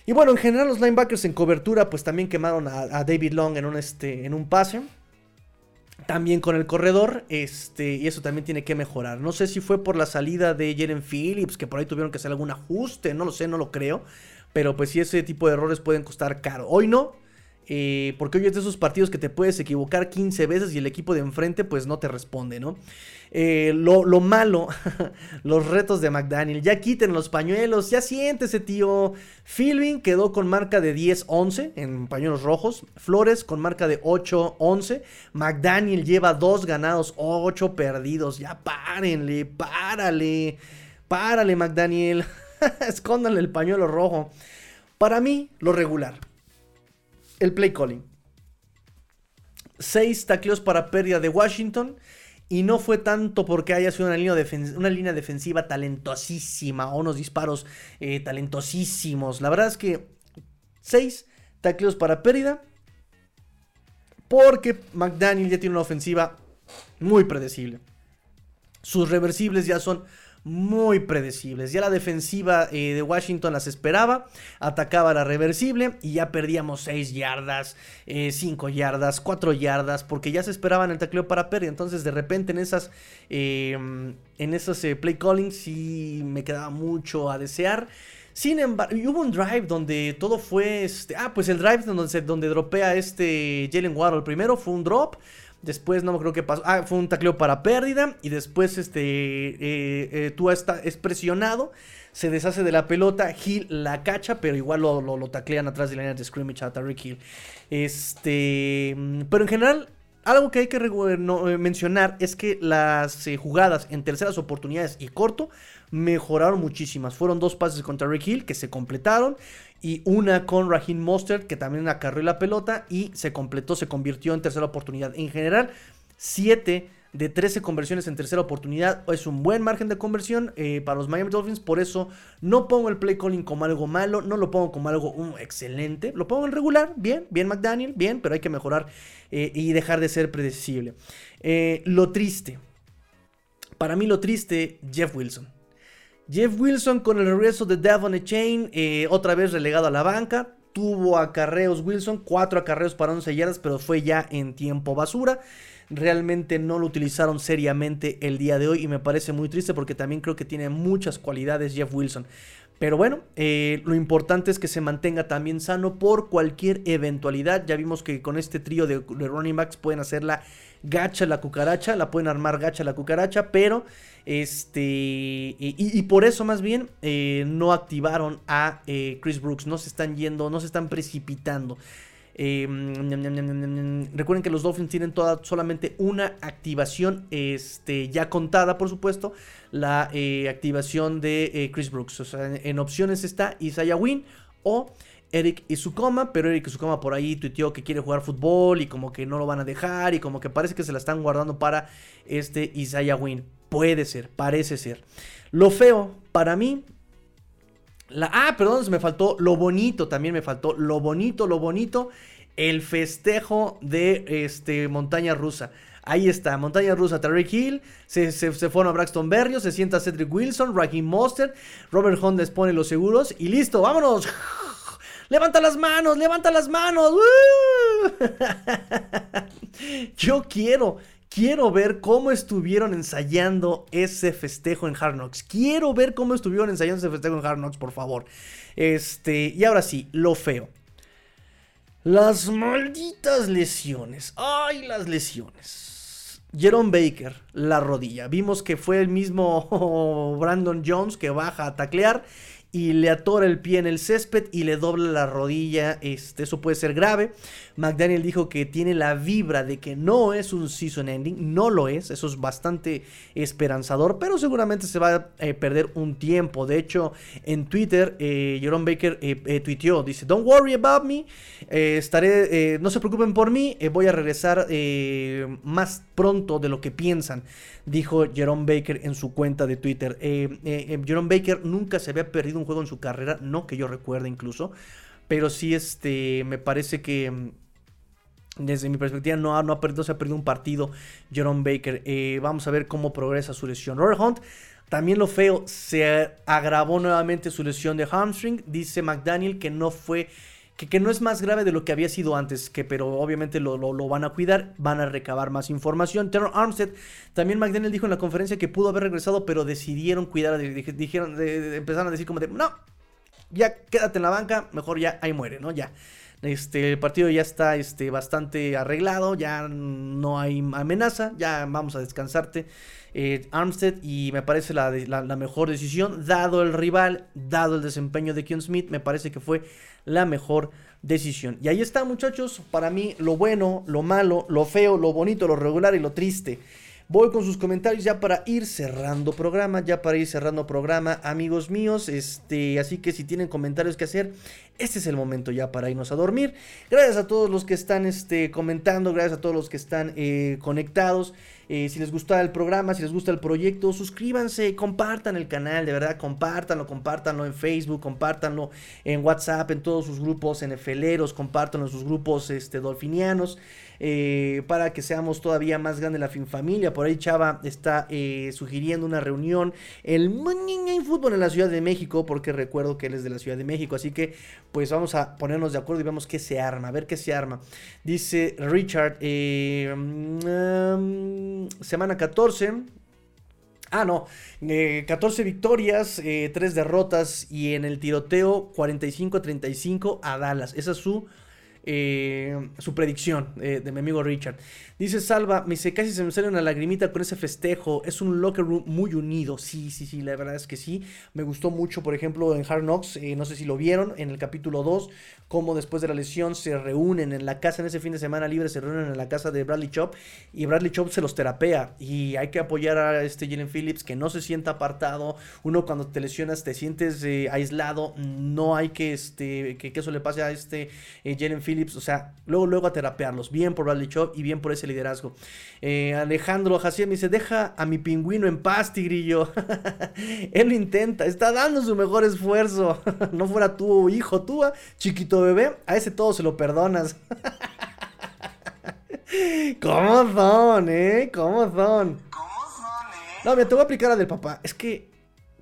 Y bueno, en general los linebackers en cobertura, pues también quemaron a, David Long en un, este, en un pase. También con el corredor, este, y eso también tiene que mejorar. No sé si fue por la salida de Jeren Phillips, que por ahí tuvieron que hacer algún ajuste, no lo sé, no lo creo. Pero pues sí, ese tipo de errores pueden costar caro. Hoy no, eh, porque hoy es de esos partidos que te puedes equivocar 15 veces y el equipo de enfrente pues no te responde, ¿no? Eh, lo, malo, los retos de McDaniel. Ya quiten los pañuelos, ya siéntese, tío. Philbin quedó con marca de 10-11 en pañuelos rojos. Flores con marca de 8-11. McDaniel lleva 2 ganados, 8 perdidos. Ya párenle, párale. Párale, McDaniel. Escóndanle el pañuelo rojo. Para mí, lo regular el play calling. Seis tacleos para pérdida de Washington. Y no fue tanto porque haya sido una línea, una línea defensiva talentosísima o unos disparos eh, talentosísimos. La verdad es que seis tacleos para pérdida. Porque McDaniel ya tiene una ofensiva muy predecible. Sus reversibles ya son muy predecibles. Ya la defensiva eh, de Washington las esperaba, atacaba la reversible y ya perdíamos 6 yardas, 5 eh, yardas, 4 yardas, porque ya se esperaban el tacleo para pérdida. Entonces, de repente, en esas, em, en esos eh, play callings, sí me quedaba mucho a desear. Sin embargo, hubo un drive donde todo fue. Este, ah, pues el drive donde, donde dropea este Jalen Waddle. Primero fue un drop. Después no creo que pasó. Ah, fue un tacleo para pérdida. Y después este eh, eh, tú está, es presionado. Se deshace de la pelota. Hill la cacha. Pero igual lo, lo, taclean atrás de la línea de scrimmage a Tariq Hill. Este. Pero en general. Algo que hay que eh, mencionar es que las jugadas en terceras oportunidades y corto mejoraron muchísimas. Fueron dos pases contra Rick Hill que se completaron y una con Raheem Mostert que también acarreó la pelota y se completó, se convirtió en tercera oportunidad. En general, 7 de 13 conversiones en tercera oportunidad. Es un buen margen de conversión eh, para los Miami Dolphins. Por eso no pongo el play calling como algo malo. No lo pongo como algo um, excelente. Lo pongo en regular. Bien, bien McDaniel. Bien, pero hay que mejorar eh, y dejar de ser predecible. Eh, lo triste. Para mí lo triste, Jeff Wilson. Jeff Wilson con el regreso de Devon Chain, otra vez relegado a la banca. Tuvo acarreos Wilson, cuatro acarreos para 11 yardas, pero fue ya en tiempo basura realmente no lo utilizaron seriamente el día de hoy y me parece muy triste porque también creo que tiene muchas cualidades Jeff Wilson. Pero bueno, eh, lo importante es que se mantenga también sano por cualquier eventualidad. Ya vimos que con este trío de, running backs pueden hacerla gacha la cucaracha, la pueden armar gacha la cucaracha, pero este y, por eso más bien eh, no activaron a eh, Chris Brooks, no se están yendo, no se están precipitando. Em, recuerden que los Dolphins tienen toda, solamente una activación este, ya contada, por supuesto. La eh, activación de eh, Chris Brooks. O sea, en, opciones está Isaiah Wynn o Eric Isukoma, pero Eric Isukoma por ahí tuiteó que quiere jugar fútbol y como que no lo van a dejar y como que parece que se la están guardando para este Isaiah Wynn. Puede ser, parece ser. Lo feo para mí la, ah, perdón, me faltó lo bonito, también me faltó lo bonito, lo bonito, el festejo de este, Montaña Rusa. Ahí está, Montaña Rusa, Tariq Hill, se, se, fueron a Braxton Berrios, se sienta Cedric Wilson, Raheem Monster, Robert Hunt pone los seguros y listo, vámonos. Levanta las manos, levanta las manos. Yo quiero, Quiero ver cómo estuvieron ensayando ese festejo en Hard Knocks. Quiero ver cómo estuvieron ensayando ese festejo en Hard Knocks, por favor. Este, y ahora sí, lo feo. Las malditas lesiones. Ay, las lesiones. Jerome Baker, la rodilla. Vimos que fue el mismo Brandon Jones que baja a taclear y le atora el pie en el césped y le dobla la rodilla. Este, eso puede ser grave. McDaniel dijo que tiene la vibra de que no es un season ending, no lo es, eso es bastante esperanzador, pero seguramente se va a eh, perder un tiempo. De hecho, en Twitter, eh, Jerome Baker eh, tuiteó, dice, don't worry about me, estaré, no se preocupen por mí, voy a regresar más pronto de lo que piensan, dijo Jerome Baker en su cuenta de Twitter. Jerome Baker nunca se había perdido un juego en su carrera, no que yo recuerde incluso. Pero sí, este, me parece que desde mi perspectiva, no no ha perdido, se ha perdido un partido Jerome Baker. Eh, vamos a ver cómo progresa su lesión. Robert Hunt, también lo feo, se agravó nuevamente su lesión de hamstring. Dice McDaniel que no fue, que, no es más grave de lo que había sido antes, que, pero obviamente lo, lo, van a cuidar, van a recabar más información. Terror Armstead, también McDaniel dijo en la conferencia que pudo haber regresado, pero decidieron cuidar, dijeron, empezaron a decir como de, no, ya quédate en la banca, mejor ya ahí muere, ¿no? Ya. Este, el partido ya está este, bastante arreglado, ya no hay amenaza, ya vamos a descansarte. Eh, Armstead y me parece la, la, mejor decisión, dado el rival, dado el desempeño de Keon Smith, me parece que fue la mejor decisión. Y ahí está muchachos, para mí lo bueno, lo malo, lo feo, lo bonito, lo regular y lo triste. Voy con sus comentarios ya para ir cerrando programa, ya para ir cerrando programa, amigos míos. Este, así que si tienen comentarios que hacer, este es el momento ya para irnos a dormir. Gracias a todos los que están este, comentando, gracias a todos los que están eh, conectados. Eh, si les gusta el programa, si les gusta el proyecto, suscríbanse, compartan el canal, de verdad, compártanlo, compártanlo en Facebook, compártanlo en WhatsApp, en todos sus grupos NFLeros, compártanlo en sus grupos este, dolfinianos. Eh, para que seamos todavía más grande la fin familia. Por ahí Chava está sugiriendo una reunión el fútbol en la Ciudad de México, porque recuerdo que él es de la Ciudad de México, así que pues vamos a ponernos de acuerdo y vemos qué se arma, a ver qué se arma. Dice Richard, eh, mm, semana 14. Ah, no, 14 victorias, 3 derrotas y en el tiroteo 45-35 a Dallas. Esa es su eh, su predicción eh, de mi amigo Richard. Dice Salva, me dice, casi se me sale una lagrimita con ese festejo. Es un locker room muy unido. Sí, sí, sí, la verdad es que sí. Me gustó mucho, por ejemplo, en Hard Knocks, eh, no sé si lo vieron, en el capítulo 2, cómo después de la lesión se reúnen en la casa, en ese fin de semana libre, se reúnen en la casa de Bradley Chop y Bradley Chop se los terapea. Y hay que apoyar a este Jalen Phillips, que no se sienta apartado. Uno cuando te lesionas te sientes aislado. No hay que, este, que, eso le pase a este Jalen Phillips Phillips, o sea, luego, luego a terapearlos. Bien por Bradley Chubb y bien por ese liderazgo. Eh, Alejandro Jacier me dice, deja a mi pingüino en paz, tigrillo. Él lo intenta, está dando su mejor esfuerzo. no fuera tu hijo, tú, ah, chiquito bebé, a ese todo se lo perdonas. ¿Cómo son, eh? ¿Cómo son? No, mira, te voy a aplicar a del papá. Es que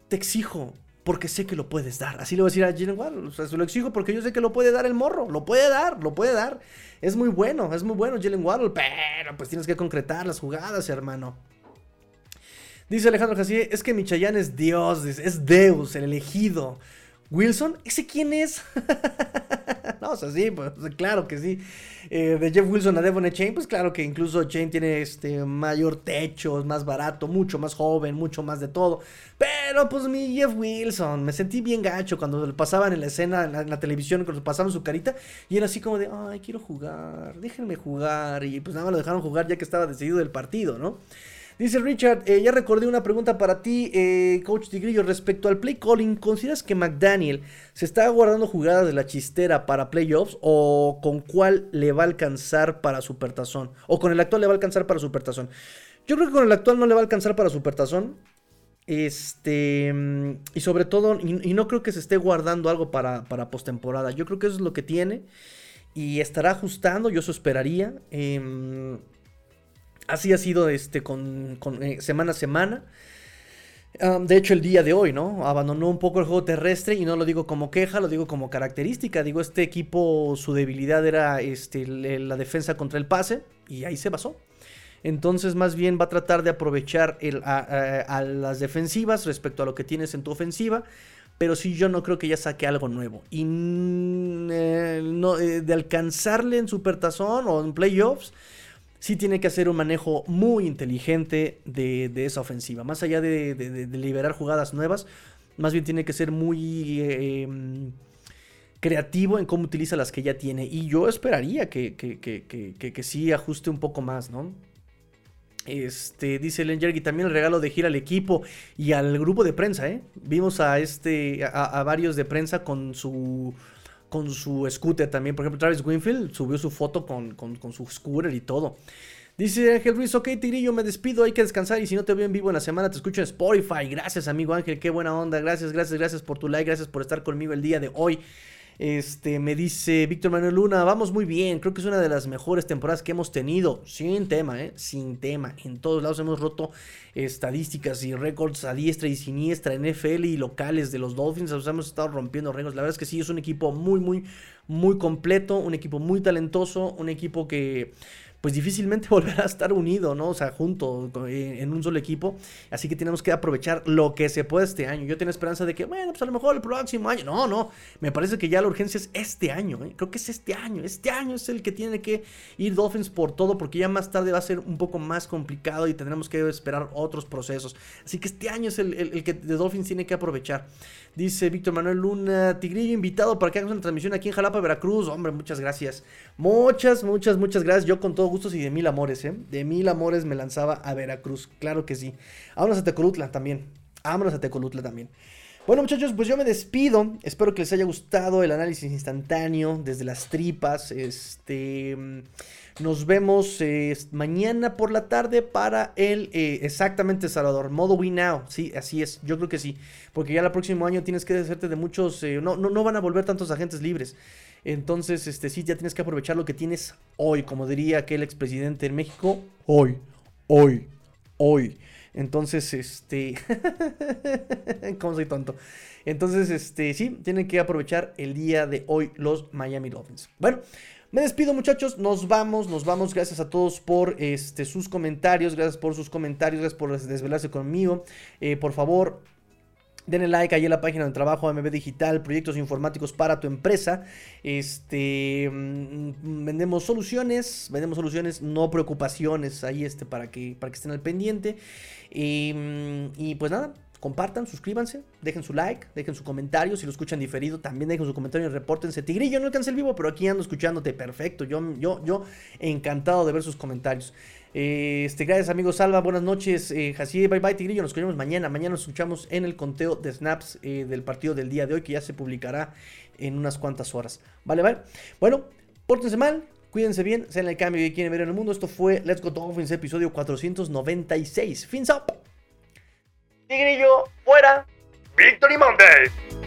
te exijo porque sé que lo puedes dar. Así le voy a decir a Jalen Waddle. Se lo exijo porque yo sé que lo puede dar el morro. Lo puede dar, lo puede dar. Es muy bueno, es muy bueno Jalen Waddle. Pero pues tienes que concretar las jugadas, hermano. Dice Alejandro Jacier, es que Michayán es Dios, es Deus, el elegido. Wilson, ¿ese quién es? no, o sea, sí, pues claro que sí. Eh, de Jeff Wilson a Devon Chain, pues claro que incluso Chain tiene este mayor techo, es más barato, mucho más joven, mucho más de todo. Pero pues mi Jeff Wilson, me sentí bien gacho cuando le pasaban en la escena, en la, televisión, cuando pasaban su carita, y era así como de, ay, quiero jugar, déjenme jugar. Y pues nada lo dejaron jugar ya que estaba decidido el partido, ¿no? Dice Richard, eh, ya recordé una pregunta para ti, eh, Coach Tigrillo, respecto al play calling. ¿Consideras que McDaniel se está guardando jugadas de la chistera para playoffs o con cuál le va a alcanzar para Supertazón? ¿O con el actual le va a alcanzar para Supertazón? Yo creo que con el actual no le va a alcanzar para Supertazón. Este, y sobre todo, y, no creo que se esté guardando algo para, para postemporada. Yo creo que eso es lo que tiene. Y estará ajustando, yo eso esperaría. Eh, Así ha sido este, con, eh, semana a semana. de hecho, el día de hoy, ¿no? Abandonó un poco el juego terrestre y no lo digo como queja, lo digo como característica. Digo, este equipo, su debilidad era este, la defensa contra el pase y ahí se basó. Entonces, más bien va a tratar de aprovechar a, las defensivas respecto a lo que tienes en tu ofensiva. Pero sí, yo no creo que ya saque algo nuevo. Y mm, eh, no, eh, de alcanzarle en supertazón o en playoffs sí tiene que hacer un manejo muy inteligente de, esa ofensiva. Más allá de, liberar jugadas nuevas, más bien tiene que ser muy em, creativo en cómo utiliza las que ya tiene. Y yo esperaría que, sí ajuste un poco más, ¿no? Este, dice Len y también el regalo de gira al equipo y al grupo de prensa, ¿eh? Vimos a este, a varios de prensa con su con su scooter también. Por ejemplo, Travis Winfield subió su foto con, su scooter y todo. Dice Ángel Ruiz, ok, Tigrillo, me despido, hay que descansar y si no te veo en vivo en la semana, te escucho en Spotify. Gracias, amigo Ángel, qué buena onda. Gracias, gracias, gracias por tu like, gracias por estar conmigo el día de hoy. Este, me dice Víctor Manuel Luna, vamos muy bien, creo que es una de las mejores temporadas que hemos tenido, sin tema, ¿eh? sin tema. En todos lados hemos roto estadísticas y récords a diestra y siniestra, NFL y locales de los Dolphins, hemos estado rompiendo récords. La verdad es que sí, es un equipo muy, muy, muy completo, un equipo muy talentoso, un equipo que pues difícilmente volverá a estar unido, ¿no? O sea, junto eh, en un solo equipo. Así que tenemos que aprovechar lo que se puede este año. Yo tengo esperanza de que, bueno, pues a lo mejor el próximo año. No, no. Me parece que ya la urgencia es este año. ¿eh? Creo que es este año. Este año es el que tiene que ir Dolphins por todo, porque ya más tarde va a ser un poco más complicado y tendremos que esperar otros procesos. Así que este año es el, el que de Dolphins tiene que aprovechar. Dice Víctor Manuel Luna, Tigrillo invitado para que hagas una transmisión aquí en Jalapa, Veracruz. Hombre, muchas gracias. Muchas, muchas, muchas gracias. Yo con todo gusto y de mil amores, ¿eh? De mil amores me lanzaba a Veracruz. Claro que sí. Vámonos a Tecolutla también. Vámonos a Tecolutla también. Bueno muchachos, pues yo me despido. Espero que les haya gustado el análisis instantáneo desde las tripas. Este... Nos vemos eh, mañana por la tarde para el eh, exactamente Salvador, modo We Now. Sí, así es, yo creo que sí. Porque ya el próximo año tienes que deshacerte de muchos. No, no, no van a volver tantos agentes libres. Entonces, este sí, ya tienes que aprovechar lo que tienes hoy, como diría aquel expresidente en México. Hoy, hoy, hoy. Entonces, este. ¿Cómo soy tonto? Entonces, este, sí, tienen que aprovechar el día de hoy los Miami Dolphins. Bueno, me despido muchachos, nos vamos, nos vamos. Gracias a todos por este, sus comentarios, gracias por sus comentarios, gracias por desvelarse conmigo. Eh, por favor, denle like ahí en la página de trabajo MB Digital, proyectos informáticos para tu empresa. Este, mm, vendemos soluciones, vendemos soluciones, no preocupaciones ahí este, para, que, para que estén al pendiente. y mm, pues nada, compartan, suscríbanse, dejen su like, dejen su comentario, si lo escuchan diferido, también dejen su comentario y repórtense. Tigrillo, no alcancé el vivo, pero aquí ando escuchándote, perfecto, yo, yo, yo encantado de ver sus comentarios. Eh, este, gracias, amigos Salva. Buenas noches, eh, Bye bye, Tigrillo. Nos escuchamos mañana. Mañana nos escuchamos en el conteo de snaps eh, del partido del día de hoy, que ya se publicará en unas cuantas horas. Vale, vale. Bueno, pórtense mal. Cuídense bien, sean el cambio que quieren ver en el mundo. Esto fue Let's Go Dolphins, episodio 496. Fins up. Tigrillo, fuera. Victory Monday.